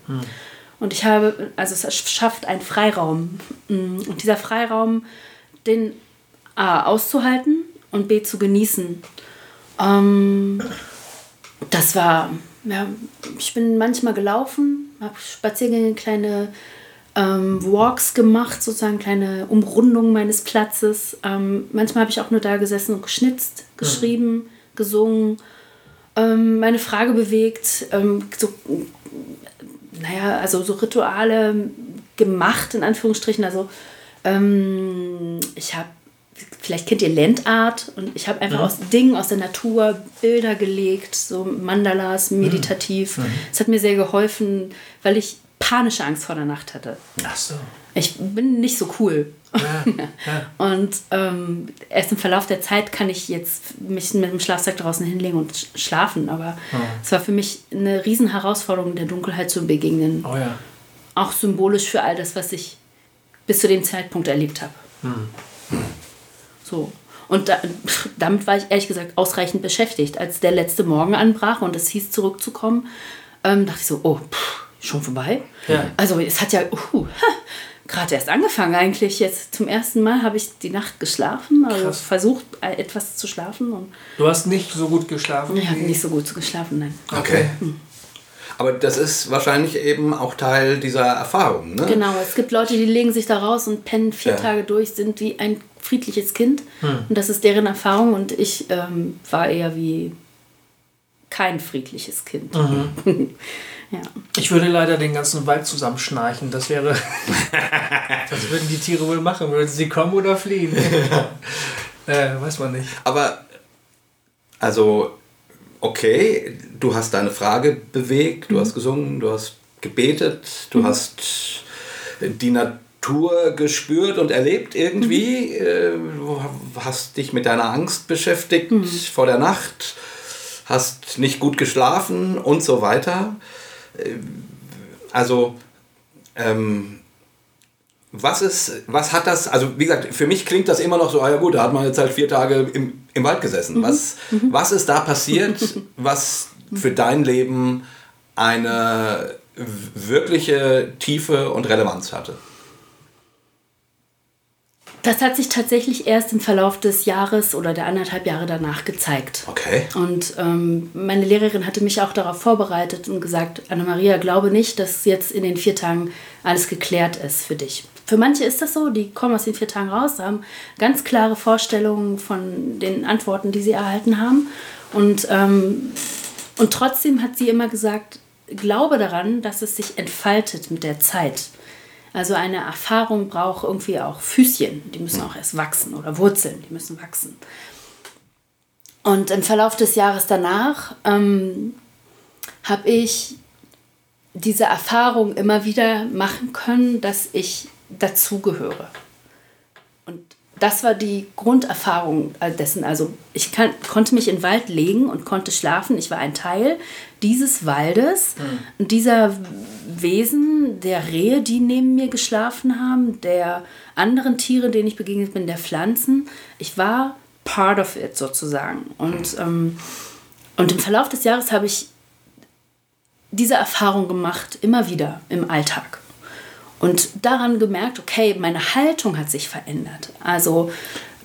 Und ich habe, also es schafft einen Freiraum. Mm, Und dieser Freiraum, den A auszuhalten und B zu genießen. Ähm, das war, ja, ich bin manchmal gelaufen, habe Spaziergänge, kleine ähm, Walks gemacht, sozusagen kleine Umrundungen meines Platzes. Ähm, manchmal habe ich auch nur da gesessen und geschnitzt, geschrieben, gesungen, ähm, meine Frage bewegt, ähm, so, naja, also so Rituale gemacht, in Anführungsstrichen. Also ähm, ich habe, vielleicht kennt ihr Landart und ich habe einfach aus Dingen aus der Natur Bilder gelegt, so Mandalas, meditativ. Es hat mir sehr geholfen, weil ich panische Angst vor der Nacht hatte. Ach so. Ich bin nicht so cool. Ja, ja. Und ähm, erst im Verlauf der Zeit kann ich jetzt mich mit dem Schlafsack draußen hinlegen und sch- schlafen. Aber es war für mich eine riesen Herausforderung, der Dunkelheit zu begegnen. Oh ja. Auch symbolisch für all das, was ich bis zu dem Zeitpunkt erlebt habe. So. Und da, damit war ich ehrlich gesagt ausreichend beschäftigt. Als der letzte Morgen anbrach und es hieß, zurückzukommen, ähm, dachte ich so, oh, pff, schon vorbei? Ja. Also es hat ja uh, gerade erst angefangen eigentlich. Jetzt zum ersten Mal habe ich die Nacht geschlafen, also Krass. versucht äh, etwas zu schlafen und Du hast nicht so gut geschlafen. ich habe nicht so gut geschlafen, nein. Okay. Aber das ist wahrscheinlich eben auch Teil dieser Erfahrung, ne? Genau, es gibt Leute, die legen sich da raus und pennen vier Ja. Tage durch, sind wie ein friedliches Kind. Und das ist deren Erfahrung und ich ähm, war eher wie kein friedliches Kind. ja. Ich würde leider den ganzen Wald zusammenschnarchen. Das wäre. Was würden die Tiere wohl machen? Würden sie kommen oder fliehen? äh, weiß man nicht. Aber, also, okay, du hast deine Frage bewegt, du hast gesungen, du hast gebetet, du hast die Natur gespürt und erlebt irgendwie, äh, du hast dich mit deiner Angst beschäftigt vor der Nacht, hast nicht gut geschlafen und so weiter. Äh, Also, ähm, was ist, was hat das, also wie gesagt, für mich klingt das immer noch so, ah ja gut, da hat man jetzt halt vier Tage im, im Wald gesessen. Was, was ist da passiert, was für dein Leben eine wirkliche Tiefe und Relevanz hatte? Das hat sich tatsächlich erst im Verlauf des Jahres oder der anderthalb Jahre danach gezeigt. Okay. Und ähm, meine Lehrerin hatte mich auch darauf vorbereitet und gesagt, Anna-Maria, glaube nicht, dass jetzt in den vier Tagen alles geklärt ist für dich. Für manche ist das so, die kommen aus den vier Tagen raus, haben ganz klare Vorstellungen von den Antworten, die sie erhalten haben. Und, ähm, und trotzdem hat sie immer gesagt, glaube daran, dass es sich entfaltet mit der Zeit. Also eine Erfahrung braucht irgendwie auch Füßchen, die müssen auch erst wachsen oder Wurzeln, die müssen wachsen. Und im Verlauf des Jahres danach ähm, habe ich diese Erfahrung immer wieder machen können, dass ich dazugehöre. Und das war die Grunderfahrung dessen. Also ich kann, konnte mich in den Wald legen und konnte schlafen. Ich war ein Teil dieses Waldes und dieser Wesen, der Rehe, die neben mir geschlafen haben, der anderen Tiere, denen ich begegnet bin, der Pflanzen. Ich war part of it sozusagen. Und, ähm, und im Verlauf des Jahres habe ich diese Erfahrung gemacht, immer wieder im Alltag. Und daran gemerkt, okay, meine Haltung hat sich verändert. Also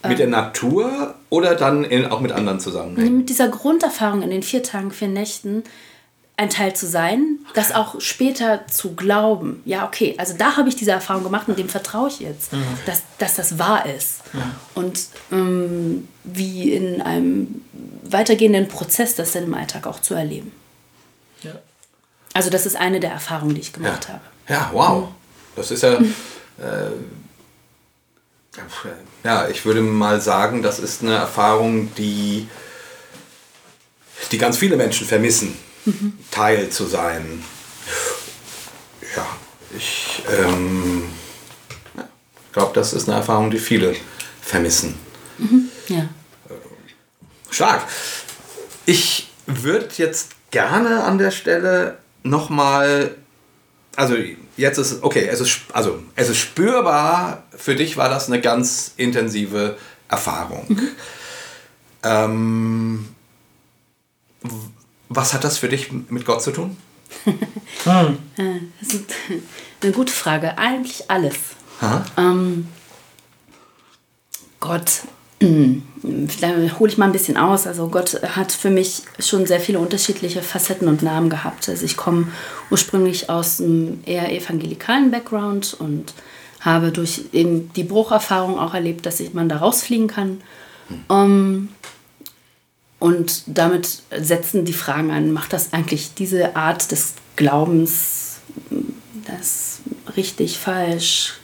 Mit der Natur oder dann in, auch mit anderen zusammenhängen? mit dieser Grunderfahrung in den vier Tagen, vier Nächten ein Teil zu sein, das auch später zu glauben. Ja, okay, also da habe ich diese Erfahrung gemacht und dem vertraue ich jetzt, dass, dass das wahr ist. Und ähm, wie in einem weitergehenden Prozess das dann im Alltag auch zu erleben. Ja. Also das ist eine der Erfahrungen, die ich gemacht habe. Ja, wow. Das ist ja. Äh, ja, ich würde mal sagen, das ist eine Erfahrung, die, die ganz viele Menschen vermissen, Teil zu sein. Ja, ich ähm, glaube, das ist eine Erfahrung, die viele vermissen. Ja. Stark. Ich würde jetzt gerne an der Stelle nochmal, also jetzt ist, okay, es ist, also es ist spürbar, für dich war das eine ganz intensive Erfahrung. Ähm, w- was hat das für dich mit Gott zu tun? Das ist eine gute Frage. Eigentlich alles. Ähm, Gott, da hole ich mal ein bisschen aus. Also Gott hat für mich schon sehr viele unterschiedliche Facetten und Namen gehabt. Also ich komme ursprünglich aus einem eher evangelikalen Background und habe durch eben die Brucherfahrung auch erlebt, dass ich, man da rausfliegen kann. Ähm, und damit setzen die Fragen an, macht das eigentlich diese Art des Glaubens, das richtig, falsch,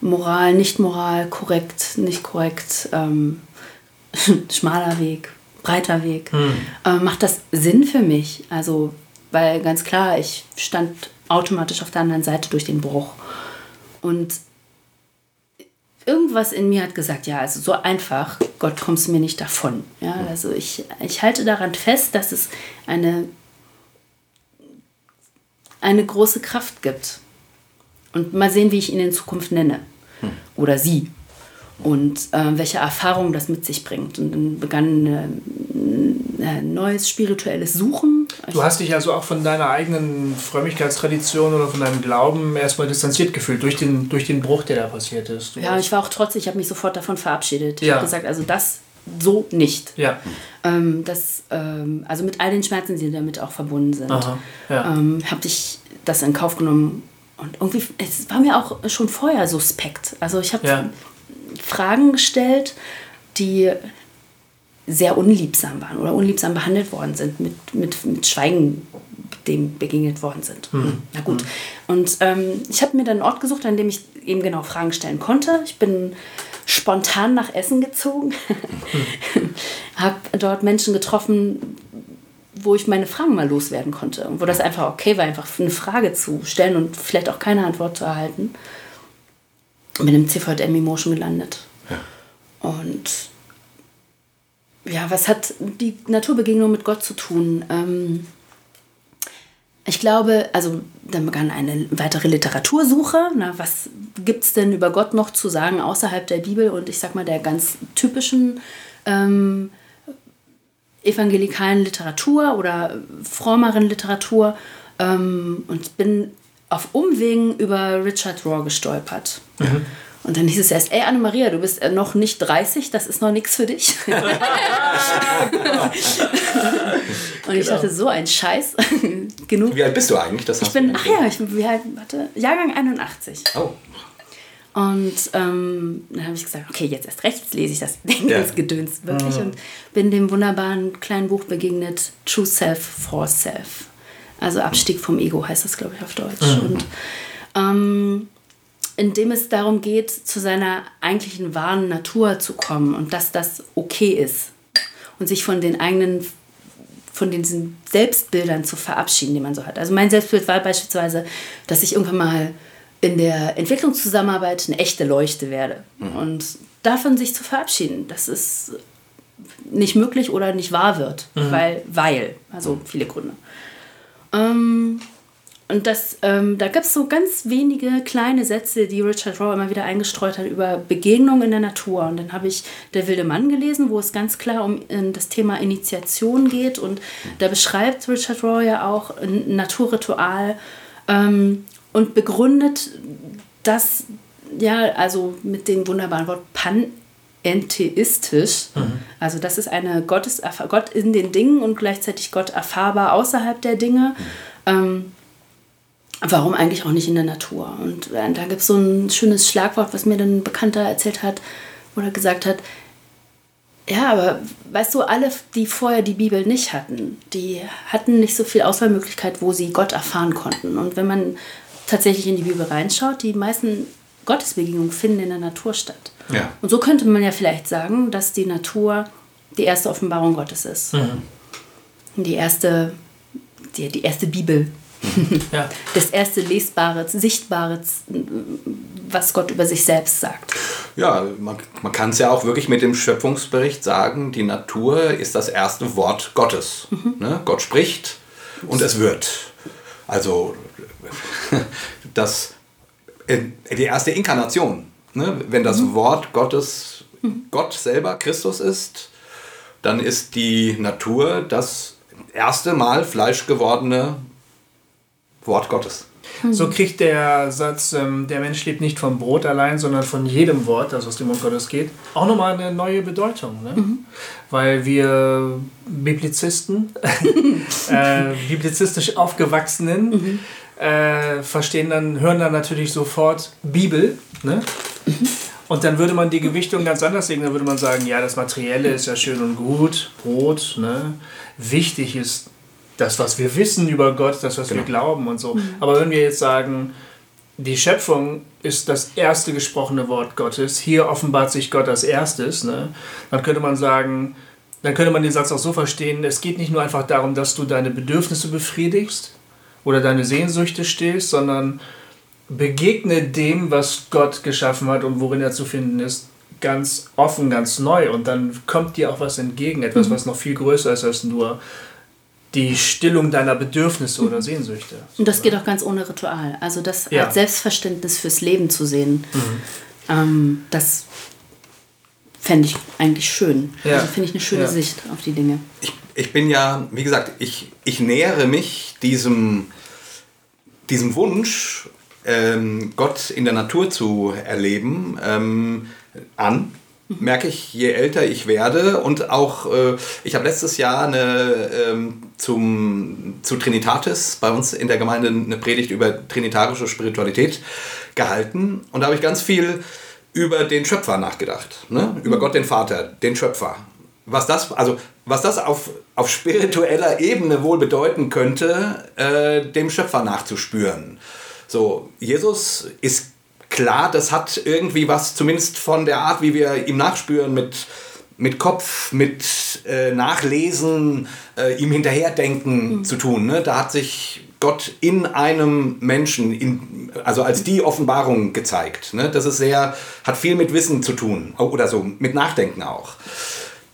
Moral, nicht Moral, korrekt, nicht korrekt, ähm, schmaler Weg, breiter Weg. Ähm, macht das Sinn für mich? Also, weil ganz klar, ich stand automatisch auf der anderen Seite durch den Bruch. Und irgendwas in mir hat gesagt, ja, also so einfach, Gott kommst du mir nicht davon. Ja, also ich, ich halte daran fest, dass es eine, eine große Kraft gibt. Und mal sehen, wie ich ihn in Zukunft nenne. Oder sie. Und äh, welche Erfahrungen das mit sich bringt. Und dann begann ein äh, neues spirituelles Suchen. Du hast dich also auch von deiner eigenen Frömmigkeitstradition oder von deinem Glauben erstmal distanziert gefühlt durch den, durch den Bruch, der da passiert ist. Du Ja, ich war auch trotzig, ich habe mich sofort davon verabschiedet. Ich Ja. habe gesagt, also das so nicht. ja. Ähm, das, ähm, also mit all den Schmerzen, die damit auch verbunden sind, Aha, ja. ähm, habe ich das in Kauf genommen. Und irgendwie, es war mir auch schon vorher suspekt. Also ich habe Ja. Fragen gestellt, die sehr unliebsam waren oder unliebsam behandelt worden sind, mit, mit, mit Schweigen dem begegnet worden sind. Na gut. Und ähm, ich habe mir dann einen Ort gesucht, an dem ich eben genau Fragen stellen konnte. Ich bin spontan nach Essen gezogen, habe dort Menschen getroffen, wo ich meine Fragen mal loswerden konnte. Und wo das einfach okay war, einfach eine Frage zu stellen und vielleicht auch keine Antwort zu erhalten. Bin im CVM Emotion gelandet. Und ja, was hat die Naturbegegnung mit Gott zu tun? Ähm, ich glaube, also dann begann eine weitere Literatursuche. Na, was gibt es denn über Gott noch zu sagen außerhalb der Bibel und ich sag mal der ganz typischen ähm, evangelikalen Literatur oder frommeren Literatur ähm, und bin auf Umwegen über Richard Rohr gestolpert. Und dann hieß es erst, ey Anne-Maria, du bist äh, noch nicht 30, das ist noch nichts für dich. und ich dachte, so ein Scheiß. Genug. Wie alt bist du eigentlich? Das Ich bin, ach ja, ich bin, wie alt, warte, Jahrgang 81. Oh. Und ähm, dann habe ich gesagt, okay, jetzt erst recht, jetzt lese ich das Ding Ja. ganz gedönst wirklich und bin dem wunderbaren kleinen Buch begegnet, True Self for Self. Also Abstieg vom Ego heißt das, glaube ich, auf Deutsch. Und ähm, in dem es darum geht, zu seiner eigentlichen wahren Natur zu kommen und dass das okay ist und sich von den eigenen von diesen Selbstbildern zu verabschieden, die man so hat. Also mein Selbstbild war beispielsweise, dass ich irgendwann mal in der Entwicklungszusammenarbeit eine echte Leuchte werde. Und davon sich zu verabschieden, dass es nicht möglich oder nicht wahr wird. Weil, weil, also viele Gründe. Ähm, und das, ähm, da gab es so ganz wenige kleine Sätze, die Richard Rohr immer wieder eingestreut hat über Begegnung in der Natur. Und dann habe ich Der wilde Mann gelesen, wo es ganz klar um das Thema Initiation geht. Und da beschreibt Richard Rohr ja auch ein Naturritual ähm, und begründet das, ja, also mit dem wunderbaren Wort panentheistisch. Also das ist eine Gottes, Gott in den Dingen und gleichzeitig Gott erfahrbar außerhalb der Dinge. Ähm, warum eigentlich auch nicht in der Natur? Und äh, da gibt es so ein schönes Schlagwort, was mir dann ein Bekannter erzählt hat oder gesagt hat, ja, aber weißt du, alle, die vorher die Bibel nicht hatten, die hatten nicht so viel Auswahlmöglichkeit, wo sie Gott erfahren konnten. Und wenn man tatsächlich in die Bibel reinschaut, die meisten Gottesbegegnungen finden in der Natur statt. Ja. Und so könnte man ja vielleicht sagen, dass die Natur die erste Offenbarung Gottes ist. Die erste, die, die erste Bibel. Ja. Das erste lesbare, sichtbare, was Gott über sich selbst sagt. Ja, man, man kann es ja auch wirklich mit dem Schöpfungsbericht sagen, die Natur ist das erste Wort Gottes. Ne? Gott spricht und es wird. Also das, äh, die erste Inkarnation. Ne? Wenn das Wort Gottes Gott selber Christus ist, dann ist die Natur das erste Mal Fleisch gewordene Wort Gottes. So kriegt der Satz, ähm, der Mensch lebt nicht vom Brot allein, sondern von jedem Wort, das aus dem Mund Gottes geht, auch nochmal eine neue Bedeutung. Ne? Weil wir Biblizisten, äh, biblizistisch Aufgewachsenen, äh, verstehen dann, hören dann natürlich sofort Bibel. Ne? Und dann würde man die Gewichtung ganz anders sehen. Dann würde man sagen, ja, das Materielle ist ja schön und gut, Brot. Ne? Wichtig ist das, was wir wissen über Gott, das, was wir glauben und so. Aber wenn wir jetzt sagen, die Schöpfung ist das erste gesprochene Wort Gottes, hier offenbart sich Gott als erstes, ne? dann könnte man sagen, dann könnte man den Satz auch so verstehen, es geht nicht nur einfach darum, dass du deine Bedürfnisse befriedigst, oder deine Sehnsüchte stillst, sondern begegne dem, was Gott geschaffen hat und worin er zu finden ist, ganz offen, ganz neu. Und dann kommt dir auch was entgegen, etwas, mhm. was noch viel größer ist als nur die Stillung deiner Bedürfnisse oder Sehnsüchte. Und das geht auch ganz ohne Ritual. Also das ja. als Selbstverständnis fürs Leben zu sehen, mhm. ähm, das fände ich eigentlich schön. Ja. Also finde ich eine schöne ja. Sicht auf die Dinge. Ich, ich bin ja, wie gesagt, ich, ich nähere mich diesem, diesem Wunsch, ähm, Gott in der Natur zu erleben, ähm, an. Merke ich, je älter ich werde und auch, äh, ich habe letztes Jahr eine, ähm, zum, zu Trinitatis bei uns in der Gemeinde eine Predigt über trinitarische Spiritualität gehalten und da habe ich ganz viel über den Schöpfer nachgedacht, ne? über Gott den Vater, den Schöpfer. Was das, also, was das auf, auf spiritueller Ebene wohl bedeuten könnte, äh, dem Schöpfer nachzuspüren. So, Jesus ist klar, das hat irgendwie was, zumindest von der Art, wie wir ihm nachspüren, mit, mit Kopf, mit äh, Nachlesen, äh, ihm hinterherdenken mhm. zu tun. Ne? Da hat sich Gott in einem Menschen, in, also als die Offenbarung gezeigt. Ne? Das ist sehr, hat viel mit Wissen zu tun oder so, mit Nachdenken auch.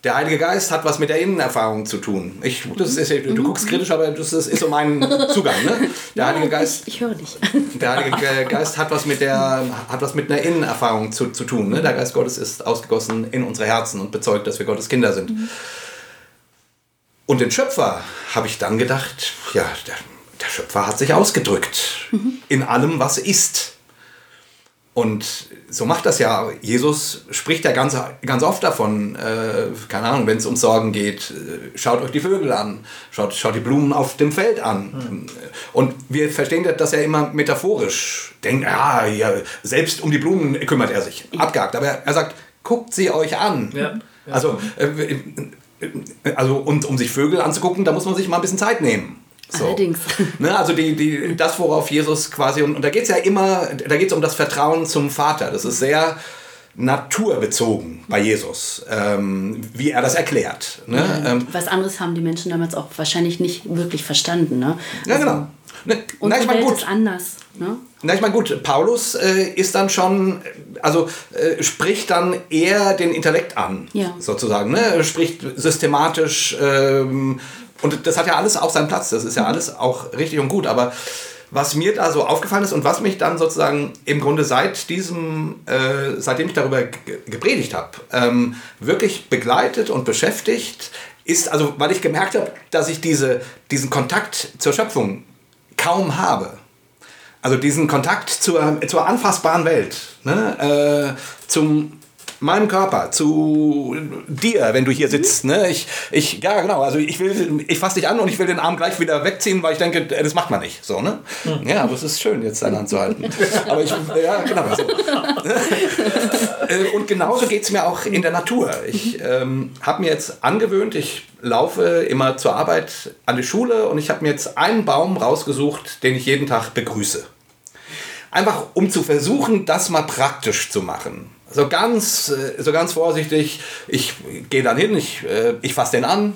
Der Heilige Geist hat was mit der Innenerfahrung zu tun. Ich, das ist, du mhm. guckst kritisch, aber das ist, ist so mein Zugang. Ne? Der Heilige Geist. Ich, ich höre dich. Der Heilige Geist hat was mit der, hat was mit einer Innenerfahrung zu, zu tun. Ne? Der Geist Gottes ist ausgegossen in unsere Herzen und bezeugt, dass wir Gottes Kinder sind. Mhm. Und den Schöpfer habe ich dann gedacht, ja, der, der Schöpfer hat sich ausgedrückt mhm. in allem, was ist. Und so macht das ja. Jesus spricht ja ganz, ganz oft davon, äh, keine Ahnung, wenn es um Sorgen geht, äh, schaut euch die Vögel an, schaut, schaut die Blumen auf dem Feld an. Mhm. Und wir verstehen das ja immer metaphorisch. Denken, ja, ja, selbst um die Blumen kümmert er sich. Abgehakt. Aber er, sagt, guckt sie euch an. Ja. Ja. Also, äh, also und um sich Vögel anzugucken, da muss man sich mal ein bisschen Zeit nehmen. So. Allerdings. Ne, also die, die, das, worauf Jesus quasi, und, und da geht es ja immer, da geht es um das Vertrauen zum Vater. Das ist sehr naturbezogen bei Jesus, ähm, wie er das erklärt. Ne? Ja, ähm, was anderes haben die Menschen damals auch wahrscheinlich nicht wirklich verstanden. Ne? Ja, also, genau. Ne, unsere na, ich mein, Welt gut. ist anders. Ne? Na, ich meine, gut, Paulus äh, ist dann schon, also äh, spricht dann eher den Intellekt an, ja. sozusagen. Ne? Spricht systematisch ähm, und das hat ja alles auch seinen Platz, das ist ja alles auch richtig und gut, aber was mir da so aufgefallen ist und was mich dann sozusagen im Grunde seit diesem, äh, seitdem ich darüber gepredigt habe, ähm, wirklich begleitet und beschäftigt, ist, also weil ich gemerkt habe, dass ich diese, diesen Kontakt zur Schöpfung kaum habe. Also diesen Kontakt zur, zur anfassbaren Welt, ne? äh, zum meinem Körper, zu dir, wenn du hier sitzt. Ne? Ich, ich, ja, genau. Also ich will, ich fasse dich an und ich will den Arm gleich wieder wegziehen, weil ich denke, das macht man nicht. So, ne? Hm. Ja, aber es ist schön, jetzt deine Hand zu halten. Aber ich, ja, genau. So. Äh, und genauso geht es mir auch in der Natur. Ich ähm, habe mir jetzt angewöhnt, ich laufe immer zur Arbeit an die Schule und ich habe mir jetzt einen Baum rausgesucht, den ich jeden Tag begrüße. Einfach um zu versuchen, das mal praktisch zu machen so ganz, äh, so ganz vorsichtig, ich gehe dann hin, ich, äh, ich fasse den an.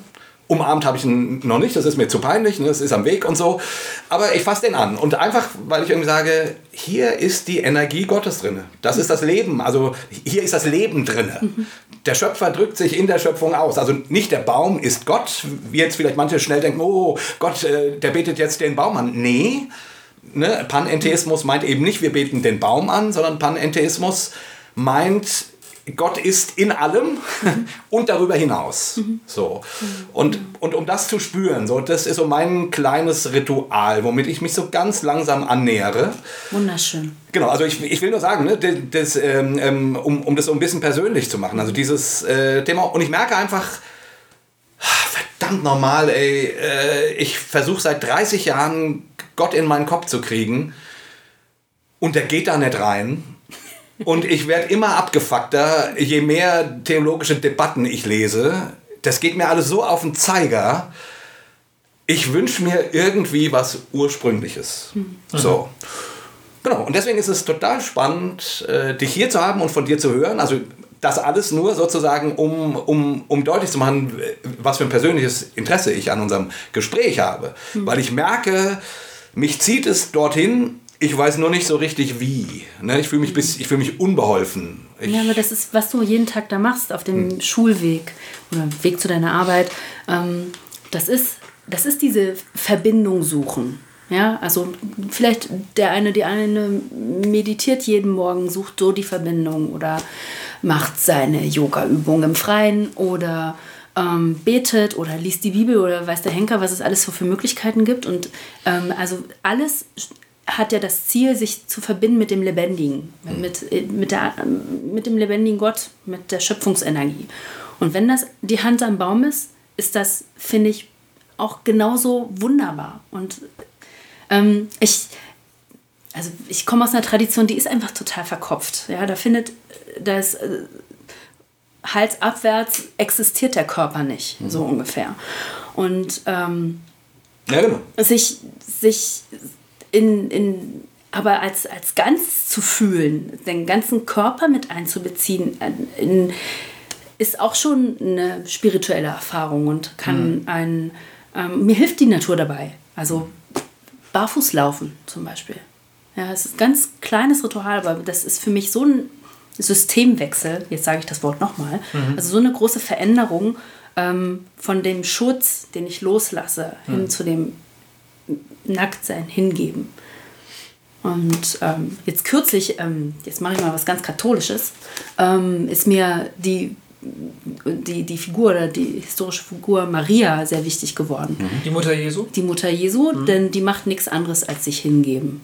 Umarmt habe ich ihn noch nicht, das ist mir zu peinlich, ne? das ist am Weg und so. Aber ich fasse den an. Und einfach, weil ich irgendwie sage, hier ist die Energie Gottes drin. Das ist das Leben. Also hier ist das Leben drin. Mhm. Der Schöpfer drückt sich in der Schöpfung aus. Also nicht der Baum ist Gott, wie jetzt vielleicht manche schnell denken, oh Gott, äh, der betet jetzt den Baum an. Nee, ne? Panentheismus meint eben nicht, wir beten den Baum an, sondern Panentheismus meint, Gott ist in allem und darüber hinaus. So. Und, und um das zu spüren, so, das ist so mein kleines Ritual, womit ich mich so ganz langsam annähere. Wunderschön. Genau, also ich, ich will nur sagen, ne, das, ähm, ähm, um, um das so ein bisschen persönlich zu machen, also dieses äh, Thema. Und ich merke einfach, verdammt normal, ey, äh, ich versuche seit 30 Jahren Gott in meinen Kopf zu kriegen und der geht da nicht rein. Und ich werde immer abgefuckter, je mehr theologische Debatten ich lese. Das geht mir alles so auf den Zeiger. Ich wünsche mir irgendwie was Ursprüngliches. Mhm. So. Genau, und deswegen ist es total spannend, äh, dich hier zu haben und von dir zu hören. Also das alles nur sozusagen, um, um, um deutlich zu machen, was für ein persönliches Interesse ich an unserem Gespräch habe. Mhm. Weil ich merke, mich zieht es dorthin, ich weiß nur nicht so richtig wie. Ne? Ich fühle mich, bis- ich fühl mich unbeholfen. Ich, Ja, aber das ist, was du jeden Tag da machst auf dem Schulweg oder Weg zu deiner Arbeit. Ähm, das, ist, das ist diese Verbindung suchen. Ja, also vielleicht der eine, die eine meditiert jeden Morgen, sucht so die Verbindung oder macht seine Yoga-Übung im Freien oder ähm, betet oder liest die Bibel oder weiß der Henker, was es alles so für Möglichkeiten gibt. Und ähm, also alles hat ja das Ziel, sich zu verbinden mit dem Lebendigen, mit, mit, der, mit dem lebendigen Gott, mit der Schöpfungsenergie. Und wenn das die Hand am Baum ist, ist das, finde ich, auch genauso wunderbar. Und ähm, ich, also ich komme aus einer Tradition, die ist einfach total verkopft. Ja, da findet das äh, Hals abwärts existiert der Körper nicht, so ungefähr. Und ähm, ja, genau. sich, sich in, in, aber als, als ganz zu fühlen, den ganzen Körper mit einzubeziehen, äh, in, ist auch schon eine spirituelle Erfahrung und kann ein, ähm, mir hilft die Natur dabei. Also barfuß laufen zum Beispiel. Ja, es ist ein ganz kleines Ritual, aber das ist für mich so ein Systemwechsel, jetzt sage ich das Wort nochmal, also so eine große Veränderung ähm, von dem Schutz, den ich loslasse, hin zu dem Nacktsein, hingeben. Und ähm, jetzt kürzlich, ähm, jetzt mache ich mal was ganz Katholisches, ähm, ist mir die, die, die Figur oder die historische Figur Maria sehr wichtig geworden. Die Mutter Jesu? Die Mutter Jesu, denn die macht nichts anderes als sich hingeben.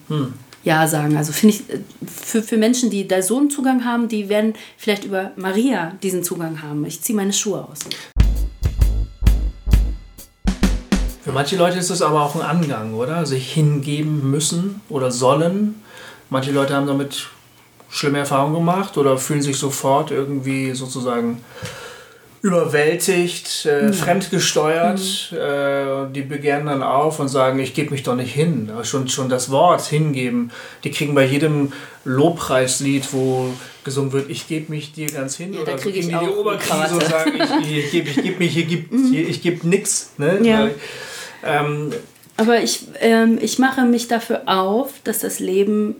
Ja sagen. Also finde ich, für, für Menschen, die da so einen Zugang haben, die werden vielleicht über Maria diesen Zugang haben. Ich ziehe meine Schuhe aus. Manche Leute ist es aber auch ein Angang, oder? Sich hingeben müssen oder sollen. Manche Leute haben damit schlimme Erfahrungen gemacht oder fühlen sich sofort irgendwie sozusagen überwältigt, äh, fremdgesteuert. Äh, die begehren dann auf und sagen, ich gebe mich doch nicht hin. Schon, schon das Wort hingeben, die kriegen bei jedem Lobpreislied, wo gesungen wird, ich gebe mich dir ganz hin. Ja, da oder so krieg ich geben die auch Oberkrise und sagen, ich, ich gebe ich geb mich, hier gibt hier, ich gebe nix. Ne? Ja. Ähm, Aber ich, ähm, ich mache mich dafür auf, dass das Leben,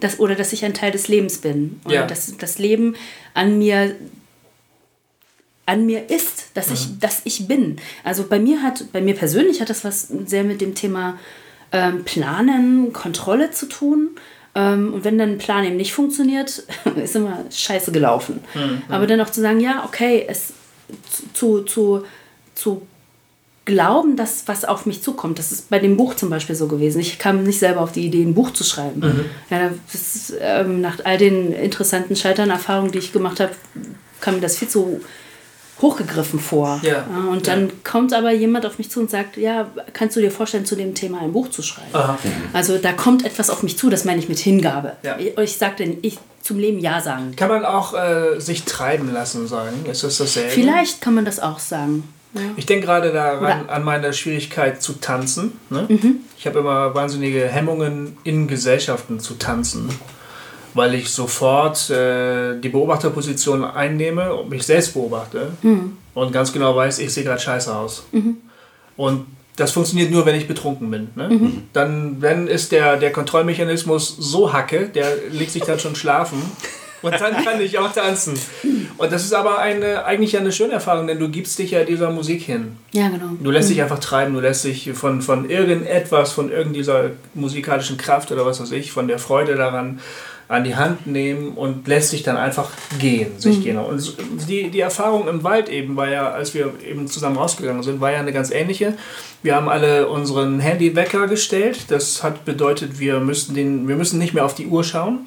das, oder dass ich ein Teil des Lebens bin. Oder Ja. dass das Leben an mir an mir ist, dass ich, dass ich bin. Also bei mir hat, bei mir persönlich hat das was sehr mit dem Thema ähm, Planen, Kontrolle zu tun. Ähm, und wenn dann ein Plan eben nicht funktioniert, ist immer scheiße gelaufen. Aber dann auch zu sagen, ja, okay, es zu, zu, zu glauben, dass was auf mich zukommt. Das ist bei dem Buch zum Beispiel so gewesen. Ich kam nicht selber auf die Idee, ein Buch zu schreiben. Ja, das ist, ähm, nach all den interessanten Scheitern-Erfahrungen, die ich gemacht habe, kam mir das viel zu hochgegriffen vor. Ja. und dann kommt aber jemand auf mich zu und sagt, ja, kannst du dir vorstellen, zu dem Thema ein Buch zu schreiben? Aha. Also da kommt etwas auf mich zu, das meine ich mit Hingabe. Ja. Ich, ich sage denn, ich zum Leben Ja sagen. Kann man auch äh, sich treiben lassen sagen? Ist das dasselbe? Vielleicht kann man das auch sagen. Ja. Ich denke gerade daran an meine Schwierigkeit zu tanzen. Ne? Mhm. Ich habe immer wahnsinnige Hemmungen, in Gesellschaften zu tanzen, weil ich sofort äh, die Beobachterposition einnehme und mich selbst beobachte Mhm. und ganz genau weiß, ich sehe gerade scheiße aus. Und das funktioniert nur, wenn ich betrunken bin. Ne? Mhm. Dann wenn ist der, der Kontrollmechanismus so hacke, der legt sich dann schon schlafen. Und dann kann ich auch tanzen. Und das ist aber eine, eigentlich eine schöne Erfahrung, denn du gibst dich ja dieser Musik hin. ja, genau. Du lässt dich einfach treiben, du lässt dich von, von irgendetwas, von irgendeiner musikalischen Kraft oder was weiß ich, von der Freude daran an die Hand nehmen und lässt dich dann einfach gehen, sich gehen. Und die, die Erfahrung im Wald eben war ja, als wir eben zusammen rausgegangen sind, war ja eine ganz ähnliche. Wir haben alle unseren Handywecker gestellt. Das hat bedeutet, wir müssen, den, wir müssen nicht mehr auf die Uhr schauen.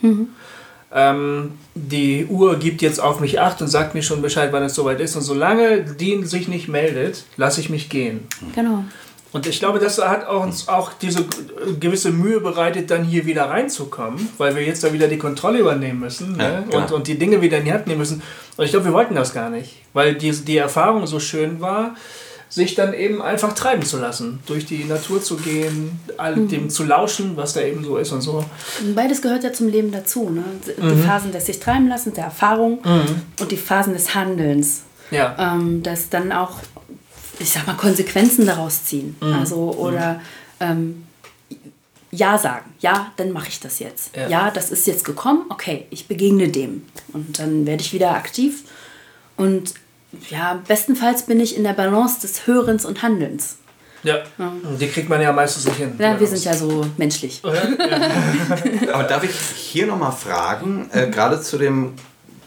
Ähm, die Uhr gibt jetzt auf mich acht und sagt mir schon Bescheid, wann es soweit ist. Und solange die sich nicht meldet, lasse ich mich gehen. Genau. Und ich glaube, das hat auch uns auch diese gewisse Mühe bereitet, dann hier wieder reinzukommen, weil wir jetzt da wieder die Kontrolle übernehmen müssen Ja, ne? und, und die Dinge wieder in die Hand nehmen müssen. Und ich glaube, wir wollten das gar nicht, weil die, die Erfahrung so schön war, sich dann eben einfach treiben zu lassen, durch die Natur zu gehen, all dem zu lauschen, was da eben so ist und so. Beides gehört ja zum Leben dazu. Ne? Die Phasen des sich treiben lassen, der Erfahrung und die Phasen des Handelns. Ja. Ähm, das dann auch, ich sag mal, Konsequenzen daraus ziehen. Also, oder ähm, Ja sagen. Ja, dann mache ich das jetzt. Ja. Ja. das ist jetzt gekommen. Okay, ich begegne dem. Und dann werde ich wieder aktiv. Und ja, bestenfalls bin ich in der Balance des Hörens und Handelns. Ja. Und Die kriegt man ja meistens nicht hin. Ja, wir sind ja so menschlich. Aber darf ich hier nochmal fragen, äh, gerade zu dem,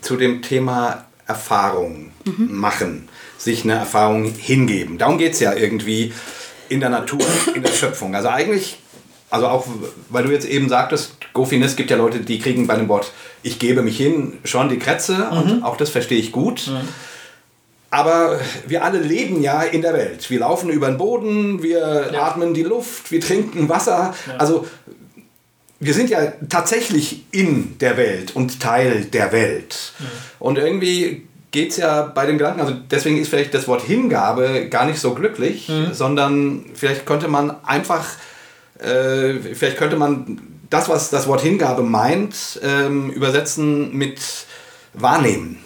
zu dem Thema Erfahrung machen, sich eine Erfahrung hingeben. Darum geht es ja irgendwie in der Natur, in der Schöpfung. Also eigentlich, also auch, weil du jetzt eben sagtest, Gofin, es gibt ja Leute, die kriegen bei dem Wort ich gebe mich hin schon die Krätze und auch das verstehe ich gut. Aber wir alle leben ja in der Welt. Wir laufen über den Boden, wir Ja. atmen die Luft, wir trinken Wasser. Also wir sind ja tatsächlich in der Welt und Teil der Welt. Und irgendwie geht es ja bei dem Gedanken, also deswegen ist vielleicht das Wort Hingabe gar nicht so glücklich, sondern vielleicht könnte man einfach, äh, vielleicht könnte man das, was das Wort Hingabe meint, ähm, übersetzen mit wahrnehmen.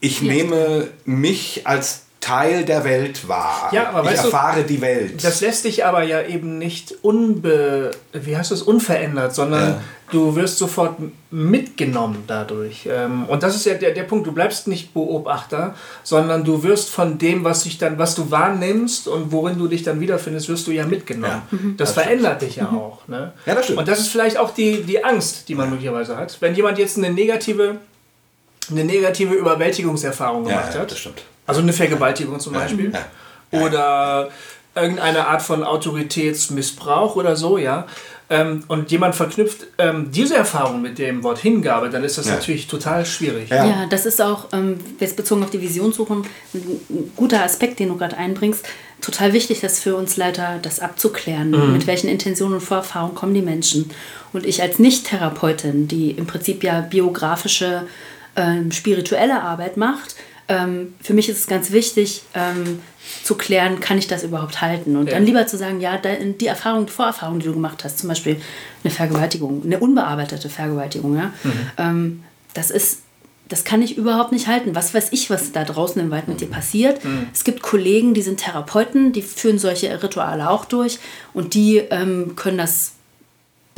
Ich Ja. nehme mich als Teil der Welt wahr. Ja, aber ich weißt du, erfahre die Welt. Das lässt dich aber ja eben nicht unbe, wie heißt das, unverändert, sondern Ja. du wirst sofort mitgenommen dadurch. Ähm, Und das ist ja der, der Punkt, du bleibst nicht Beobachter, sondern du wirst von dem, was sich dann, was du wahrnimmst und worin du dich dann wiederfindest, wirst du ja mitgenommen. Ja. Das, Das verändert dich ja auch. Ne? Ja, das stimmt. Und das ist vielleicht auch die, die Angst, die man möglicherweise hat. Wenn jemand jetzt eine negative, eine negative Überwältigungserfahrung ja, gemacht ja, hat, das stimmt. also eine Vergewaltigung zum Beispiel. Ja. Oder irgendeine Art von Autoritätsmissbrauch oder so, ja. Ähm, und jemand verknüpft ähm, diese Erfahrung mit dem Wort Hingabe, dann ist das Ja. natürlich total schwierig. Ja. Ja, das ist auch, ähm, jetzt bezogen auf die Visionssuchen, ein, ein guter Aspekt, den du gerade einbringst. Total wichtig, das für uns Leiter, das abzuklären. Mit welchen Intentionen und Vorerfahrungen kommen die Menschen? Und ich als Nicht-Therapeutin, die im Prinzip ja biografische, ähm, spirituelle Arbeit macht, ähm, für mich ist es ganz wichtig, ähm, zu klären, kann ich das überhaupt halten? Und Ja. dann lieber zu sagen, ja, die Erfahrung, die Vorerfahrung, die du gemacht hast, zum Beispiel eine Vergewaltigung, eine unbearbeitete Vergewaltigung, ja, ähm, das ist, das kann ich überhaupt nicht halten. Was weiß ich, was da draußen im Wald mit dir passiert? Es gibt Kollegen, die sind Therapeuten, die führen solche Rituale auch durch und die ähm, können das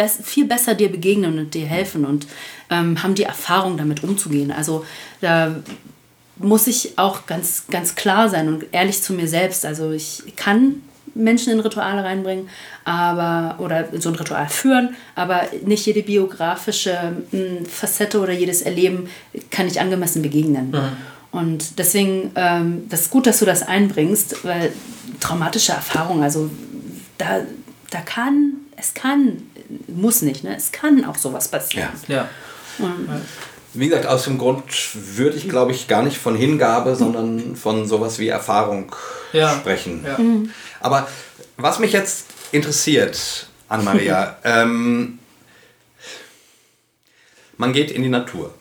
viel besser dir begegnen und dir helfen und ähm, haben die Erfahrung, damit umzugehen. Also da muss ich auch ganz, ganz klar sein und ehrlich zu mir selbst. Also ich kann Menschen in Rituale reinbringen, aber oder in so ein Ritual führen, aber nicht jede biografische mh, Facette oder jedes Erleben kann ich angemessen begegnen. Und deswegen, ähm, das ist gut, dass du das einbringst, weil traumatische Erfahrungen, also da, da kann, es kann, muss nicht, ne? es kann auch sowas passieren. Ja. Wie gesagt, aus dem Grund würde ich, glaube ich, gar nicht von Hingabe, sondern von sowas wie Erfahrung Ja. sprechen. Ja. Aber was mich jetzt interessiert, Anna-Maria, ähm, man geht in die Natur.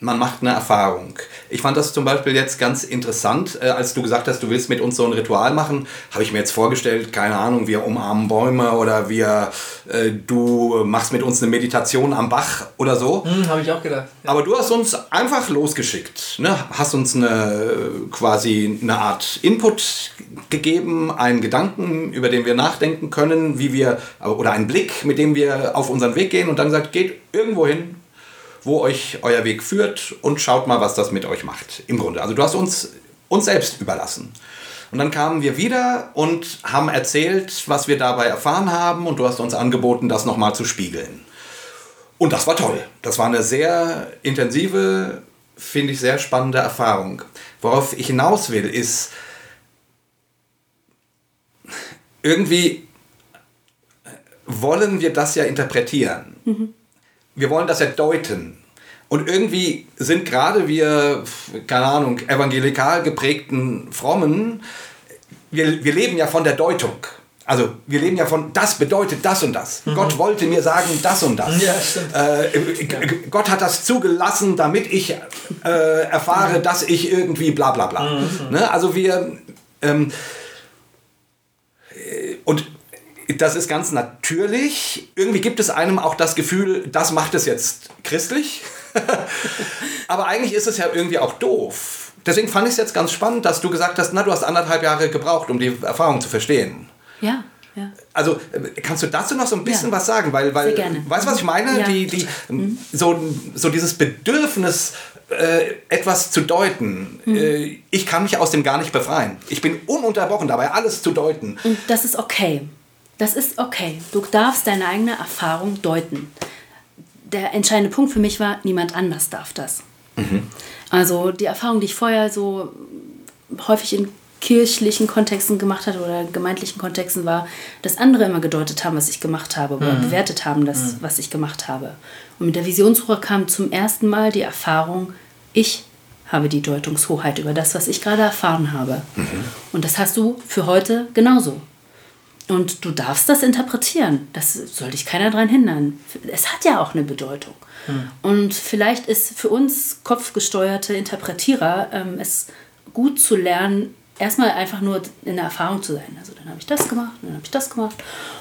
Man macht eine Erfahrung. Ich fand das zum Beispiel jetzt ganz interessant, äh, als du gesagt hast, du willst mit uns so ein Ritual machen, habe ich mir jetzt vorgestellt, keine Ahnung, wir umarmen Bäume oder wir, äh, du machst mit uns eine Meditation am Bach oder so. Hm, Habe ich auch gedacht. Aber du hast uns einfach losgeschickt, ne? hast uns eine quasi eine Art Input gegeben, einen Gedanken, über den wir nachdenken können, wie wir oder einen Blick, mit dem wir auf unseren Weg gehen und dann gesagt, geht irgendwo hin, wo euch euer Weg führt und schaut mal, was das mit euch macht. Im Grunde. Also du hast uns uns selbst überlassen. Und dann kamen wir wieder und haben erzählt, was wir dabei erfahren haben und du hast uns angeboten, das nochmal zu spiegeln. Und das war toll. Das war eine sehr intensive, finde ich, sehr spannende Erfahrung. Worauf ich hinaus will, ist irgendwie wollen wir das ja interpretieren. Wir wollen das ja deuten. Und irgendwie sind gerade wir, keine Ahnung, evangelikal geprägten Frommen, wir, wir leben ja von der Deutung. Also wir leben ja von, das bedeutet das und das. Gott wollte mir sagen, das und das. Ja. Äh, Gott hat das zugelassen, damit ich äh, erfahre, dass ich irgendwie bla bla bla. Ne? Also wir... Ähm, äh, und das ist ganz natürlich. Irgendwie gibt es einem auch das Gefühl, das macht es jetzt christlich. Aber eigentlich ist es ja irgendwie auch doof. Deswegen fand ich es jetzt ganz spannend, dass du gesagt hast, na, du hast anderthalb Jahre gebraucht, um die Erfahrung zu verstehen. Ja, Ja. Also äh, kannst du dazu noch so ein bisschen Ja. was sagen? Weil, weil Sehr gerne. weißt du, was ich meine? Ja, die, die, so, so dieses Bedürfnis, äh, etwas zu deuten. Äh, ich kann mich aus dem gar nicht befreien. Ich bin ununterbrochen dabei, alles zu deuten. Und das ist okay. Das ist okay. Du darfst deine eigene Erfahrung deuten. Der entscheidende Punkt für mich war, niemand anders darf das. Also die Erfahrung, die ich vorher so häufig in kirchlichen Kontexten gemacht hatte oder gemeindlichen Kontexten war, dass andere immer gedeutet haben, was ich gemacht habe oder bewertet haben, das, was ich gemacht habe. Und mit der Visionssuche kam zum ersten Mal die Erfahrung, ich habe die Deutungshoheit über das, was ich gerade erfahren habe. Und das hast du für heute genauso. Und du darfst das interpretieren. Das soll dich keiner daran hindern. Es hat ja auch eine Bedeutung. Und vielleicht ist für uns kopfgesteuerte Interpretierer ähm, es gut zu lernen, erstmal einfach nur in der Erfahrung zu sein. Also dann habe ich das gemacht, und dann habe ich das gemacht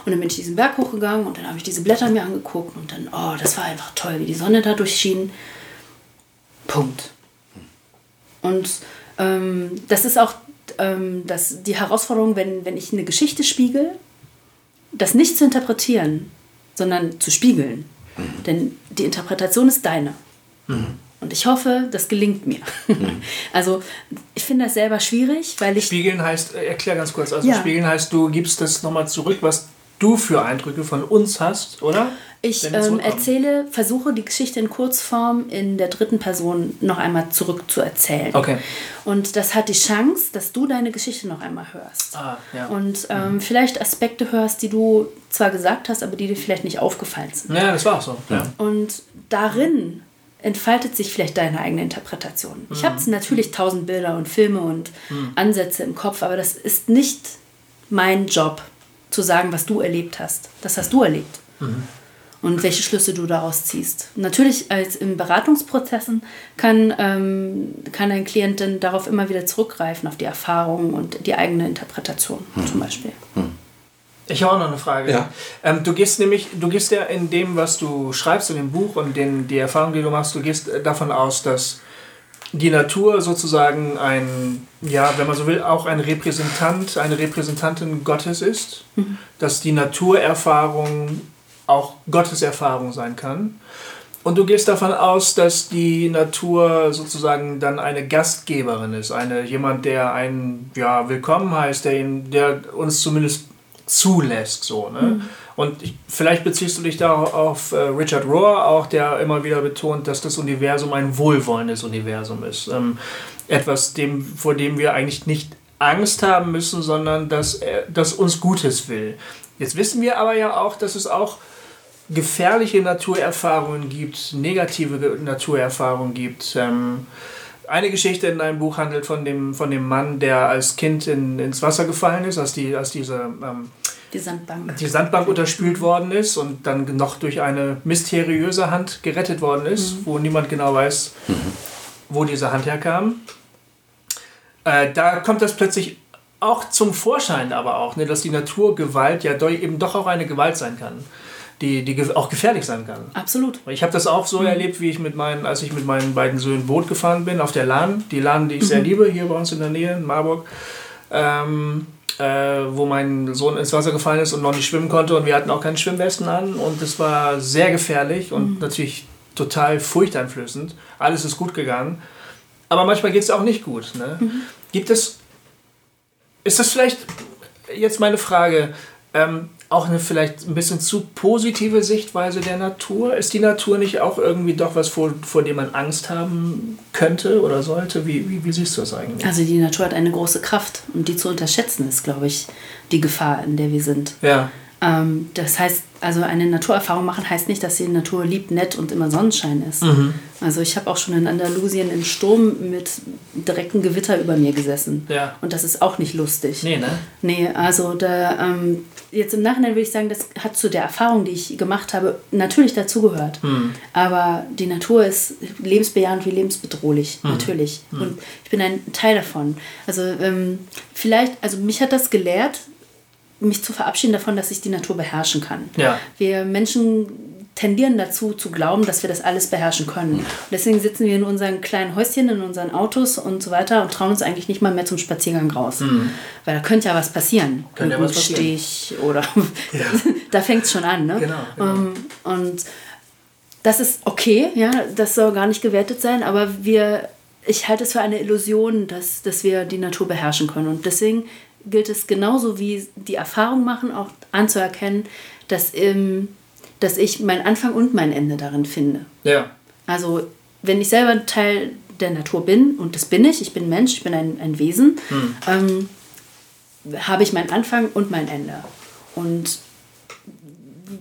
und dann bin ich diesen Berg hochgegangen und dann habe ich diese Blätter mir angeguckt und dann, oh, das war einfach toll, wie die Sonne da durchschien. Punkt. Und ähm, das ist auch ähm, das, die Herausforderung, wenn, wenn ich eine Geschichte spiegel, das nicht zu interpretieren, sondern zu spiegeln. Denn die Interpretation ist deine. Und ich hoffe, das gelingt mir. Also ich finde das selber schwierig, weil ich Spiegeln heißt, äh, erklär ganz kurz, also Ja. Spiegeln heißt, du gibst das nochmal zurück, was du für Eindrücke von uns hast, oder? Ich ähm, erzähle, versuche die Geschichte in Kurzform in der dritten Person noch einmal zurückzuerzählen. Okay. Und das hat die Chance, dass du deine Geschichte noch einmal hörst. Ah, ja. Und ähm, vielleicht Aspekte hörst, die du zwar gesagt hast, aber die dir vielleicht nicht aufgefallen sind. Ja, das war auch so. Ja. Und darin entfaltet sich vielleicht deine eigene Interpretation. Ich habe natürlich tausend Bilder und Filme und Ansätze im Kopf, aber das ist nicht mein Job, zu sagen, was du erlebt hast. Das hast du erlebt. Und welche Schlüsse du daraus ziehst. Natürlich als in Beratungsprozessen kann, ähm, kann ein Klient dann darauf immer wieder zurückgreifen, auf die Erfahrung und die eigene Interpretation zum Beispiel. Ich habe auch noch eine Frage. Ja. Ähm, du gehst nämlich, du gehst ja in dem, was du schreibst in dem Buch und den, die Erfahrung, die du machst, du gehst davon aus, dass die Natur sozusagen ein, ja, wenn man so will, auch ein Repräsentant, eine Repräsentantin Gottes ist, dass die Naturerfahrung auch Gottes Erfahrung sein kann. Und du gehst davon aus, dass die Natur sozusagen dann eine Gastgeberin ist, eine, jemand, der einen ja, willkommen heißt, der, ihn, der uns zumindest zulässt. So, ne? Und ich, vielleicht beziehst du dich da auf äh, Richard Rohr, auch der immer wieder betont, dass das Universum ein wohlwollendes Universum ist. Ähm, etwas, dem, vor dem wir eigentlich nicht Angst haben müssen, sondern dass er das uns Gutes will. Jetzt wissen wir aber ja auch, dass es auch gefährliche Naturerfahrungen gibt, negative Ge- Naturerfahrungen gibt. Ähm, eine Geschichte in deinem Buch handelt von dem, von dem Mann, der als Kind in, ins Wasser gefallen ist, als, die, als diese, ähm, Die Sandbank. die Sandbank unterspült worden ist und dann noch durch eine mysteriöse Hand gerettet worden ist, wo niemand genau weiß, wo diese Hand herkam. Äh, da kommt das plötzlich auch zum Vorschein, aber auch, ne, dass die Naturgewalt ja doch, eben doch auch eine Gewalt sein kann, die, die auch gefährlich sein kann. Absolut. Ich habe das auch so erlebt, wie ich mit meinen, als ich mit meinen beiden Söhnen Boot gefahren bin auf der Lahn. Die Lahn, die ich sehr liebe, hier bei uns in der Nähe, in Marburg. Ähm, äh, wo mein Sohn ins Wasser gefallen ist und noch nicht schwimmen konnte und wir hatten auch keine Schwimmwesten an und es war sehr gefährlich und natürlich total furchteinflößend. Alles ist gut gegangen, aber manchmal geht es auch nicht gut. Ne? Gibt es, ist das vielleicht jetzt meine Frage, ähm, auch eine vielleicht ein bisschen zu positive Sichtweise der Natur? Ist die Natur nicht auch irgendwie doch was, vor, vor dem man Angst haben könnte oder sollte? Wie, wie, wie siehst du das eigentlich? Also die Natur hat eine große Kraft und die zu unterschätzen ist, glaube ich, die Gefahr, in der wir sind. Ja, Ähm, das heißt, also eine Naturerfahrung machen heißt nicht, dass die Natur lieb, nett und immer Sonnenschein ist. Mhm. Also ich habe auch schon in Andalusien im Sturm mit direktem Gewitter über mir gesessen. Ja. Und das ist auch nicht lustig. nee, ne? Nee, also da, ähm, jetzt im Nachhinein würde ich sagen, das hat zu der Erfahrung, die ich gemacht habe, natürlich dazugehört. Hm. Aber die Natur ist lebensbejahend wie lebensbedrohlich, Hm. natürlich. Und ich bin ein Teil davon. Also ähm, vielleicht, also mich hat das gelehrt, mich zu verabschieden davon, dass ich die Natur beherrschen kann. Ja. Wir Menschen tendieren dazu zu glauben, dass wir das alles beherrschen können. Und deswegen sitzen wir in unseren kleinen Häuschen, in unseren Autos und so weiter und trauen uns eigentlich nicht mal mehr zum Spaziergang raus. Mhm. Weil da könnte ja was passieren. Könnte ja was passieren. Stich oder ja. da fängt es schon an. Ne? Genau. genau. Um, und das ist okay, ja, das soll gar nicht gewertet sein, aber wir, ich halte es für eine Illusion, dass, dass wir die Natur beherrschen können. Und deswegen gilt es genauso wie die Erfahrung machen, auch anzuerkennen, dass, ähm, dass ich mein Anfang und mein Ende darin finde. Ja. Also, wenn ich selber Teil der Natur bin, und das bin ich, ich bin Mensch, ich bin ein, ein Wesen, hm. ähm, habe ich meinen Anfang und mein Ende. Und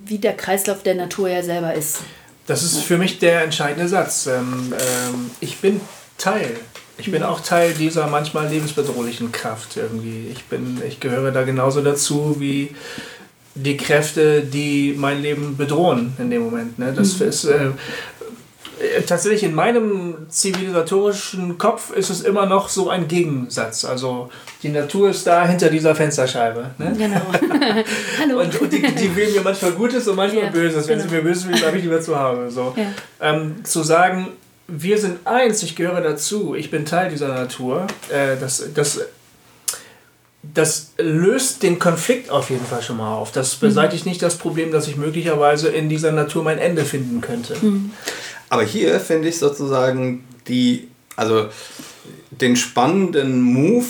wie der Kreislauf der Natur ja selber ist. Das ist für mich der entscheidende Satz. Ähm, ähm, ich bin Teil. Ich bin auch Teil dieser manchmal lebensbedrohlichen Kraft irgendwie. Ich, bin, ich gehöre da genauso dazu wie die Kräfte, die mein Leben bedrohen in dem Moment. Ne? Das mhm. ist äh, tatsächlich in meinem zivilisatorischen Kopf ist es immer noch so ein Gegensatz. Also die Natur ist da hinter dieser Fensterscheibe. Ne? Genau. Hallo. Und, und die, die, will mir manchmal Gutes und manchmal ja, Böses. Wenn genau. sie mir Böses will, bleibe ich lieber zu Hause. So. Ja. Ähm, zu sagen, wir sind eins, ich gehöre dazu, ich bin Teil dieser Natur, äh, das, das, das löst den Konflikt auf jeden Fall schon mal auf. Das mhm. beseitigt mhm. nicht das Problem, dass ich möglicherweise in dieser Natur mein Ende finden könnte. Mhm. Aber hier finde ich sozusagen die, also den spannenden Move,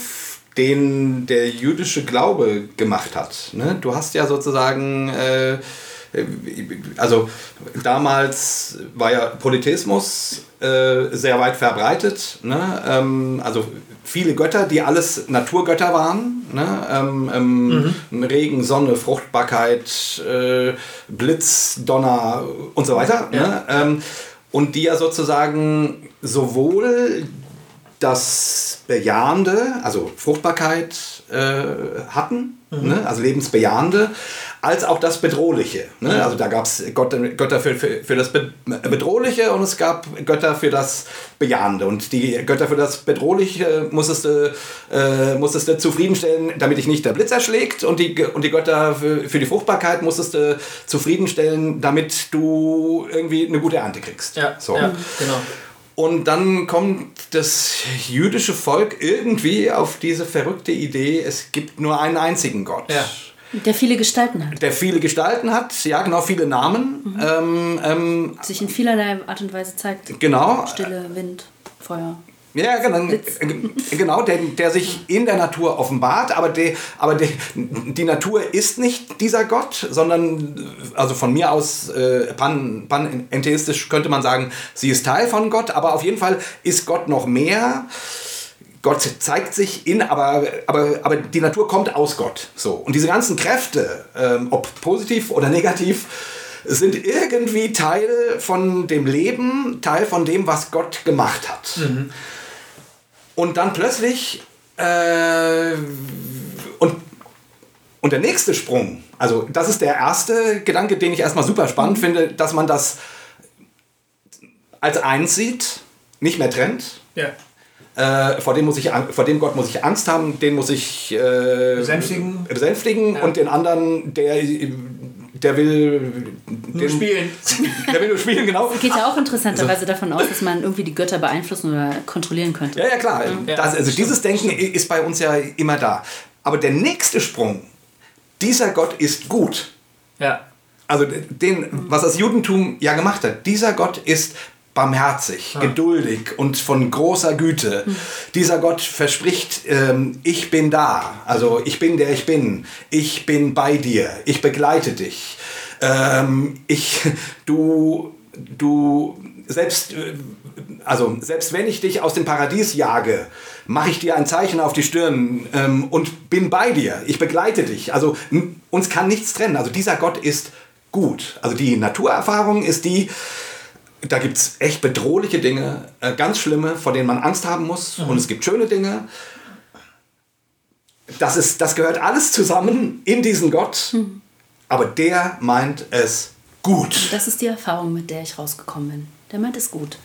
den der jüdische Glaube gemacht hat. Ne? Du hast ja sozusagen, äh, also damals war ja Polytheismus äh, sehr weit verbreitet. Ne? Ähm, also viele Götter, die alles Naturgötter waren. Ne? Ähm, ähm, mhm. Regen, Sonne, Fruchtbarkeit, äh, Blitz, Donner und so weiter. Ja. Ne? Und die ja sozusagen sowohl das Bejahende, also Fruchtbarkeit äh, hatten, mhm. ne? also lebensbejahende, als auch das Bedrohliche. Ne? Also da gab es Götter für, für, für das Bedrohliche und es gab Götter für das Bejahende. Und die Götter für das Bedrohliche musstest du, äh, musstest du zufriedenstellen, damit dich nicht der Blitz erschlägt. Und die, und die Götter für, für die Fruchtbarkeit musstest du zufriedenstellen, damit du irgendwie eine gute Ernte kriegst. Ja, so. ja genau. Und dann kommt das jüdische Volk irgendwie auf diese verrückte Idee, es gibt nur einen einzigen Gott. Ja. Der viele Gestalten hat. Der viele Gestalten hat, ja genau, viele Namen. Mhm. Ähm, ähm, Sich in vielerlei Art und Weise zeigt. Genau. Stille, Wind, Feuer. Ja, genau, genau der, der sich in der Natur offenbart, aber, der, aber der, die Natur ist nicht dieser Gott, sondern, also von mir aus äh, pan, panentheistisch könnte man sagen, sie ist Teil von Gott, aber auf jeden Fall ist Gott noch mehr. Gott zeigt sich in, aber, aber, aber die Natur kommt aus Gott. So. Und diese ganzen Kräfte, ähm, ob positiv oder negativ, sind irgendwie Teil von dem Leben, Teil von dem, was Gott gemacht hat. Mhm. Und dann plötzlich, äh, und, und der nächste Sprung, also das ist der erste Gedanke, den ich erstmal super spannend mhm. finde, dass man das als eins sieht, nicht mehr trennt. Ja. Äh, vor, dem muss ich, vor dem Gott muss ich Angst haben, den muss ich äh, besänftigen, besänftigen ja. und den anderen, der, der will nur den, spielen. Der will nur spielen, genau. Es geht ja auch interessanterweise also, davon aus, dass man irgendwie die Götter beeinflussen oder kontrollieren könnte. Ja, ja, klar. Ja. Das, also dieses Denken ist bei uns ja immer da. Aber der nächste Sprung, dieser Gott ist gut. Ja. Also den, was das Judentum ja gemacht hat, dieser Gott ist barmherzig, ja. geduldig und von großer Güte. Mhm. Dieser Gott verspricht, ähm, ich bin da, also ich bin der ich bin, ich bin bei dir, ich begleite dich. Ähm, ich, du, du, selbst, äh, also selbst wenn ich dich aus dem Paradies jage, mache ich dir ein Zeichen auf die Stirn ähm, und bin bei dir. Ich begleite dich. Also uns kann nichts trennen. Also dieser Gott ist gut. Also die Naturerfahrung ist die, da gibt es echt bedrohliche Dinge, äh, ganz schlimme, vor denen man Angst haben muss. Mhm. Und es gibt schöne Dinge. Das, ist, das gehört alles zusammen in diesen Gott. Mhm. Aber der meint es gut. Das ist die Erfahrung, mit der ich rausgekommen bin. Der meint es gut.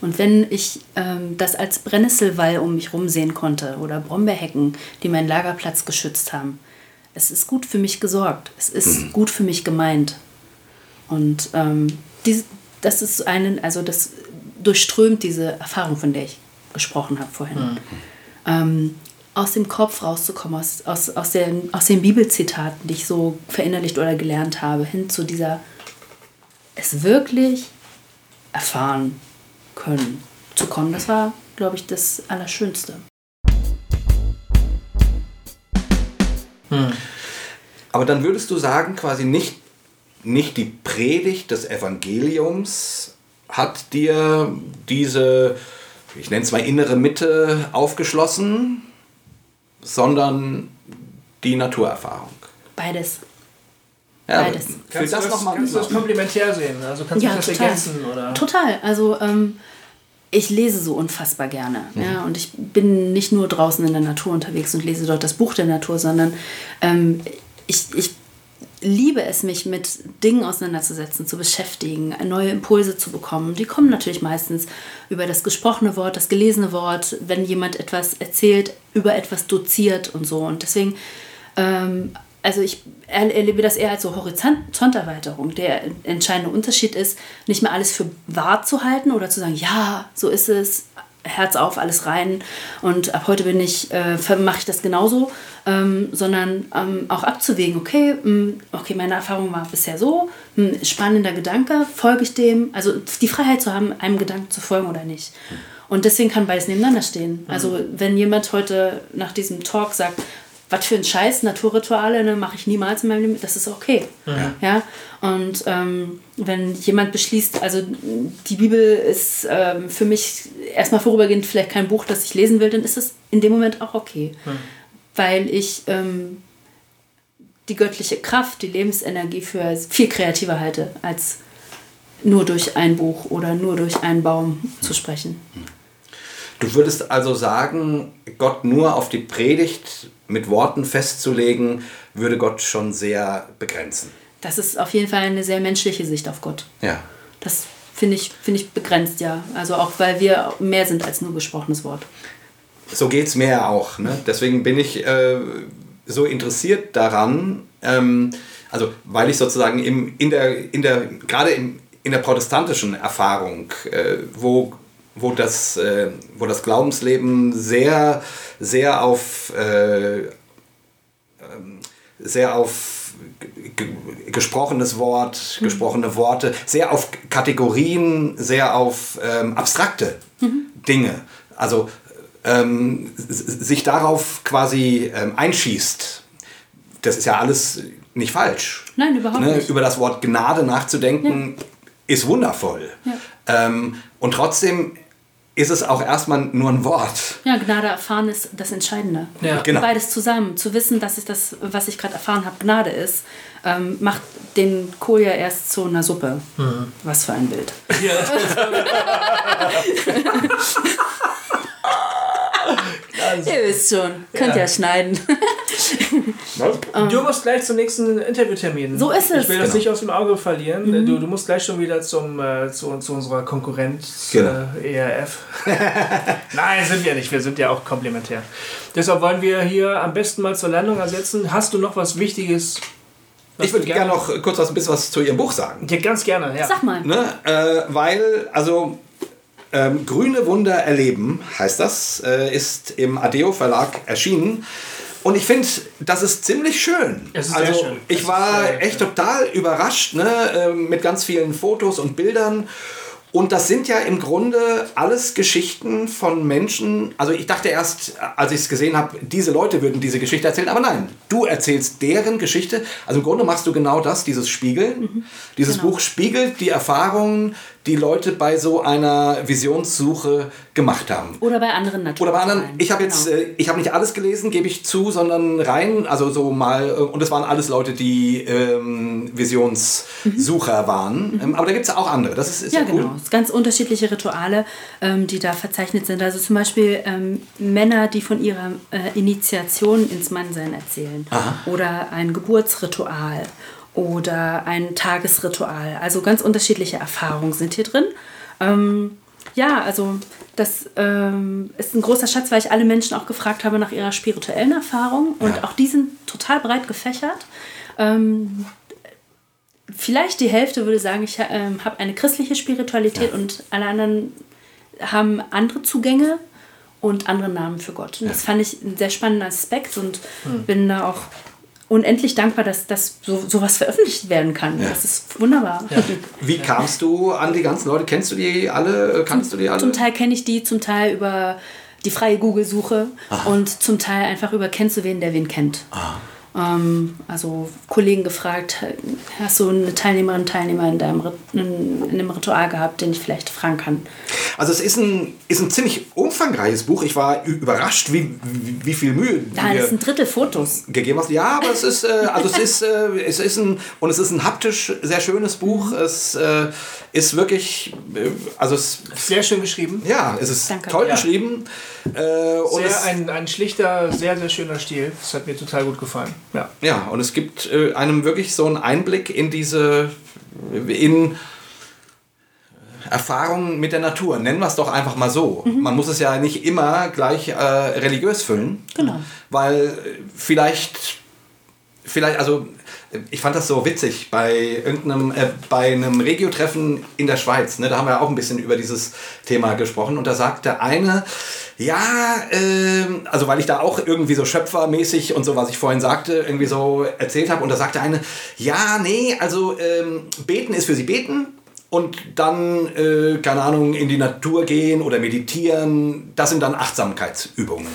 Und wenn ich ähm, das als Brennnesselwall um mich herum sehen konnte oder Brombeerhecken, die meinen Lagerplatz geschützt haben, es ist gut für mich gesorgt. Es ist mhm. gut für mich gemeint. Und ähm, dies, das ist einen, also das durchströmt diese Erfahrung, von der ich gesprochen habe vorhin. Mhm. Ähm, aus dem Kopf rauszukommen, aus, aus, aus, den, aus den Bibelzitaten, die ich so verinnerlicht oder gelernt habe, hin zu dieser, es wirklich erfahren können zu kommen. Das war, glaube ich, das Allerschönste. Hm. Aber dann würdest du sagen, quasi nicht, nicht die Predigt des Evangeliums hat dir diese, ich nenne es mal innere Mitte aufgeschlossen, sondern die Naturerfahrung. Beides. Ja, Beides. Kannst, das du, das, kannst du das komplementär sehen? Also kannst ja, du das total. ergänzen? Oder? Total. Also ähm, ich lese so unfassbar gerne. Mhm. Ja, und ich bin nicht nur draußen in der Natur unterwegs und lese dort das Buch der Natur, sondern ähm, ich, ich liebe es, mich mit Dingen auseinanderzusetzen, zu beschäftigen, neue Impulse zu bekommen. Die kommen natürlich meistens über das gesprochene Wort, das gelesene Wort, wenn jemand etwas erzählt, über etwas doziert und so. Und deswegen, ähm, also ich erlebe das eher als so Horizonterweiterung. Der entscheidende Unterschied ist, nicht mehr alles für wahr zu halten oder zu sagen, ja, so ist es, Herz auf, alles rein und ab heute bin ich, äh, mache ich das genauso, ähm, sondern ähm, auch abzuwägen, okay, mh, mm, okay, meine Erfahrung war bisher so, mh, mm, spannender Gedanke, folge ich dem, also die Freiheit zu haben, einem Gedanken zu folgen oder nicht. Und deswegen kann beides nebeneinander stehen. Also wenn jemand heute nach diesem Talk sagt, was für ein Scheiß, Naturrituale, ne, mache ich niemals in meinem Leben, das ist okay. Ja. ja? Und ähm, wenn jemand beschließt, also die Bibel ist ähm, für mich erstmal vorübergehend vielleicht kein Buch, das ich lesen will, dann ist es in dem Moment auch okay. Ja. Weil ich ähm, die göttliche Kraft, die Lebensenergie für viel kreativer halte, als nur durch ein Buch oder nur durch einen Baum zu sprechen. Du würdest also sagen, Gott nur auf die Predigt mit Worten festzulegen, würde Gott schon sehr begrenzen. Das ist auf jeden Fall eine sehr menschliche Sicht auf Gott. Ja. Das finde ich, find ich begrenzt, ja. Also auch weil wir mehr sind als nur gesprochenes Wort. So geht es mir ja auch. Ne? Deswegen bin ich äh, so interessiert daran, ähm, also weil ich sozusagen im, in der, in der, gerade in der protestantischen Erfahrung, äh, wo wo das, äh, wo das Glaubensleben sehr, sehr auf, äh, ähm, sehr auf gesprochenes Wort, mhm. gesprochene Worte, sehr auf Kategorien, sehr auf ähm, abstrakte mhm. Dinge. Also ähm, sich darauf quasi ähm, einschießt. Das ist ja alles nicht falsch. Nein, überhaupt ne? nicht. Über das Wort Gnade nachzudenken ja. ist wundervoll. Ja. Ähm, und trotzdem ist es auch erstmal nur ein Wort. Ja, Gnade erfahren ist das Entscheidende. Ja. Genau. Beides zusammen. Zu wissen, dass ich das, was ich gerade erfahren habe, Gnade ist, ähm, macht den Kohl ja erst zu einer Suppe. Mhm. Was für ein Bild. Ja. Also. Ihr wisst schon, könnt ja, ja schneiden. du musst gleich zum nächsten Interviewtermin. So ist es. Ich will das genau. nicht aus dem Auge verlieren. Mhm. Du, du musst gleich schon wieder zum, äh, zu, zu unserer Konkurrenz genau. äh, ERF. Nein, sind wir nicht. Wir sind ja auch komplementär. Deshalb wollen wir hier am besten mal zur Landung ersetzen. Hast du noch was Wichtiges ich würde gerne noch kurz was, ein bisschen was zu Ihrem Buch sagen. Ja, ganz gerne, ja. Sag mal. Ne, äh, weil, also ähm, Grüne Wunder erleben heißt das, äh, ist im Adeo Verlag erschienen. Und ich finde, das ist ziemlich schön. Es ist also, sehr schön. Ich war echt total überrascht ne, äh, mit ganz vielen Fotos und Bildern. Und das sind ja im Grunde alles Geschichten von Menschen. Also ich dachte erst, als ich es gesehen habe, diese Leute würden diese Geschichte erzählen. Aber nein, du erzählst deren Geschichte. Also im Grunde machst du genau das, dieses Spiegeln. Mhm. Dieses genau. Buch spiegelt die Erfahrungen die Leute bei so einer Visionssuche gemacht haben. Oder bei anderen natürlich. Oder bei anderen. Ich habe jetzt, genau. äh, ich habe nicht alles gelesen, gebe ich zu, sondern rein, also so mal, äh, und es waren alles Leute, die ähm, Visionssucher mhm. waren. Mhm. Ähm, aber da gibt es auch andere. Das ist, ist ja, ja cool. genau. Es ganz unterschiedliche Rituale, ähm, die da verzeichnet sind. Also zum Beispiel ähm, Männer, die von ihrer äh, Initiation ins Mannsein erzählen. Aha. Oder ein Geburtsritual oder ein Tagesritual. Also ganz unterschiedliche Erfahrungen sind hier drin. Ähm, ja, also das ähm, ist ein großer Schatz, weil ich alle Menschen auch gefragt habe nach ihrer spirituellen Erfahrung und ja. auch die sind total breit gefächert. Ähm, vielleicht die Hälfte würde sagen, ich ähm, habe eine christliche Spiritualität und alle anderen haben andere Zugänge und andere Namen für Gott. Und das fand ich einen sehr spannenden Aspekt und bin da auch unendlich dankbar, dass das so sowas veröffentlicht werden kann. Das ist wunderbar. Wie kamst du an die ganzen Leute? Kennst du die alle? Kannst du die alle? Zum Teil kenne ich die, zum Teil über die freie Google-Suche und zum Teil einfach über kennst du wen, der wen kennt. Ähm, also Kollegen gefragt, hast du eine Teilnehmerin, Teilnehmer in, deinem, in, in einem Ritual gehabt, den ich vielleicht fragen kann? Also es ist ein, ist ein ziemlich umfangreiches Buch. Ich war überrascht, wie, wie, wie viel Mühe Da ist ein Drittel Fotos. gegeben hast. Ja, aber es ist, äh, also es ist, äh, es ist ein, und es ist ein haptisch sehr schönes Buch. Es äh, ist wirklich, äh, also es, Sehr schön geschrieben. ja, es ist Danke. toll Ja. geschrieben. Äh, und Sehr es, ein, ein schlichter, sehr, sehr schöner Stil. Das hat mir total gut gefallen. Ja. ja, und es gibt äh, einem wirklich so einen Einblick in diese, in Erfahrungen mit der Natur. Nennen wir es doch einfach mal so. Man muss es ja nicht immer gleich äh, religiös füllen. Genau. Weil vielleicht, vielleicht, also ich fand das so witzig bei irgendeinem, äh, bei einem Regio-Treffen in der Schweiz. Ne, da haben wir auch ein bisschen über dieses Thema gesprochen und da sagte eine, ja, ähm, also weil ich da auch irgendwie so schöpfermäßig und so, was ich vorhin sagte, irgendwie so erzählt habe und da sagte eine, ja, nee, also ähm, beten ist für sie beten und dann, äh, keine Ahnung, in die Natur gehen oder meditieren, das sind dann Achtsamkeitsübungen.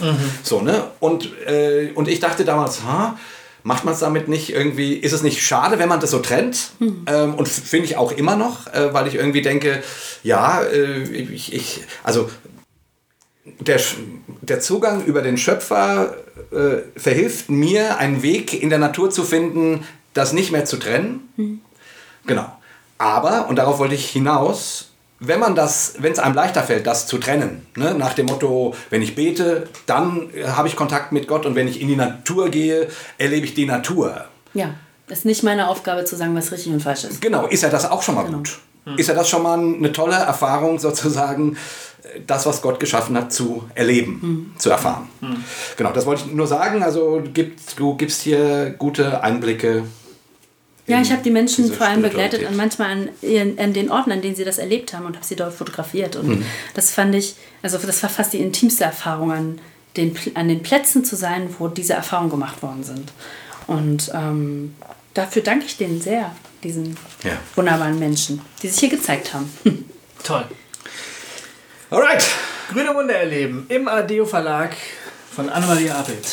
So, ne? Und, äh, und ich dachte damals, ha, macht man es damit nicht irgendwie, ist es nicht schade, wenn man das so trennt? Ähm, und finde ich auch immer noch, äh, weil ich irgendwie denke, ja, äh, ich, ich, also der, der Zugang über den Schöpfer äh, verhilft mir, einen Weg in der Natur zu finden, das nicht mehr zu trennen. Genau. Aber, und darauf wollte ich hinaus, wenn man das, wenn es einem leichter fällt, das zu trennen, ne, nach dem Motto, wenn ich bete, dann äh, habe ich Kontakt mit Gott und wenn ich in die Natur gehe, erlebe ich die Natur. Ja, das ist nicht meine Aufgabe zu sagen, was richtig und falsch ist. Genau, ist ja das auch schon mal gut. Ist ja das schon mal eine tolle Erfahrung, sozusagen, das, was Gott geschaffen hat, zu erleben, zu erfahren. Genau, das wollte ich nur sagen. Also gibt, du gibst hier gute Einblicke. Ja, ich habe die Menschen vor allem begleitet an manchmal an, ihren, an den Orten, an denen sie das erlebt haben und habe sie dort fotografiert. Und das fand ich, also das war fast die intimste Erfahrung, an den, an den Plätzen zu sein, wo diese Erfahrungen gemacht worden sind. Und ähm, dafür danke ich denen sehr, diesen Ja. wunderbaren Menschen, die sich hier gezeigt haben. Toll. Alright, Grüne Wunder erleben im Adeo Verlag von Annemaria Appelt.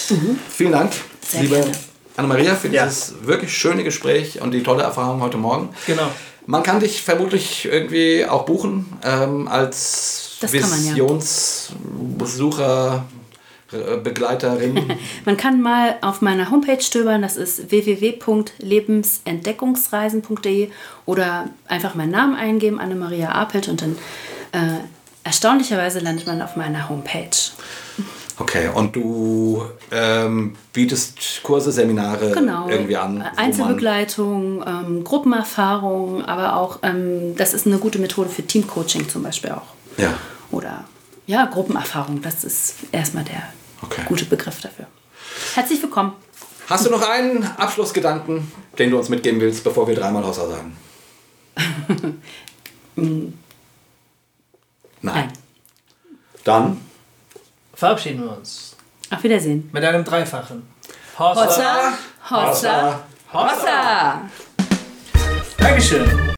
vielen Dank, Sehr liebe gerne. Anna-Maria, für Ja. dieses wirklich schöne Gespräch und die tolle Erfahrung heute Morgen. Genau. Man kann dich vermutlich irgendwie auch buchen ähm, als Das man, ja. Visionsbesucher, äh, Begleiterin. Man kann mal auf meiner Homepage stöbern, das ist www.lebensentdeckungsreisen.de oder einfach meinen Namen eingeben, Annemaria Apelt und dann äh, erstaunlicherweise landet man auf meiner Homepage. Okay, und du ähm, bietest Kurse, Seminare Genau. irgendwie an? Einzelbegleitung, ähm, Gruppenerfahrung, aber auch, ähm, das ist eine gute Methode für Teamcoaching zum Beispiel auch. Ja, Oder ja, Gruppenerfahrung, das ist erstmal der Okay. gute Begriff dafür. Herzlich willkommen. Hast du noch einen Abschlussgedanken, den du uns mitgeben willst, bevor wir dreimal Hossa sagen? Nein. Nein. Dann Verabschieden wir uns Auf Wiedersehen. mit einem Dreifachen. Hossa, Hossa, Hossa. Dankeschön.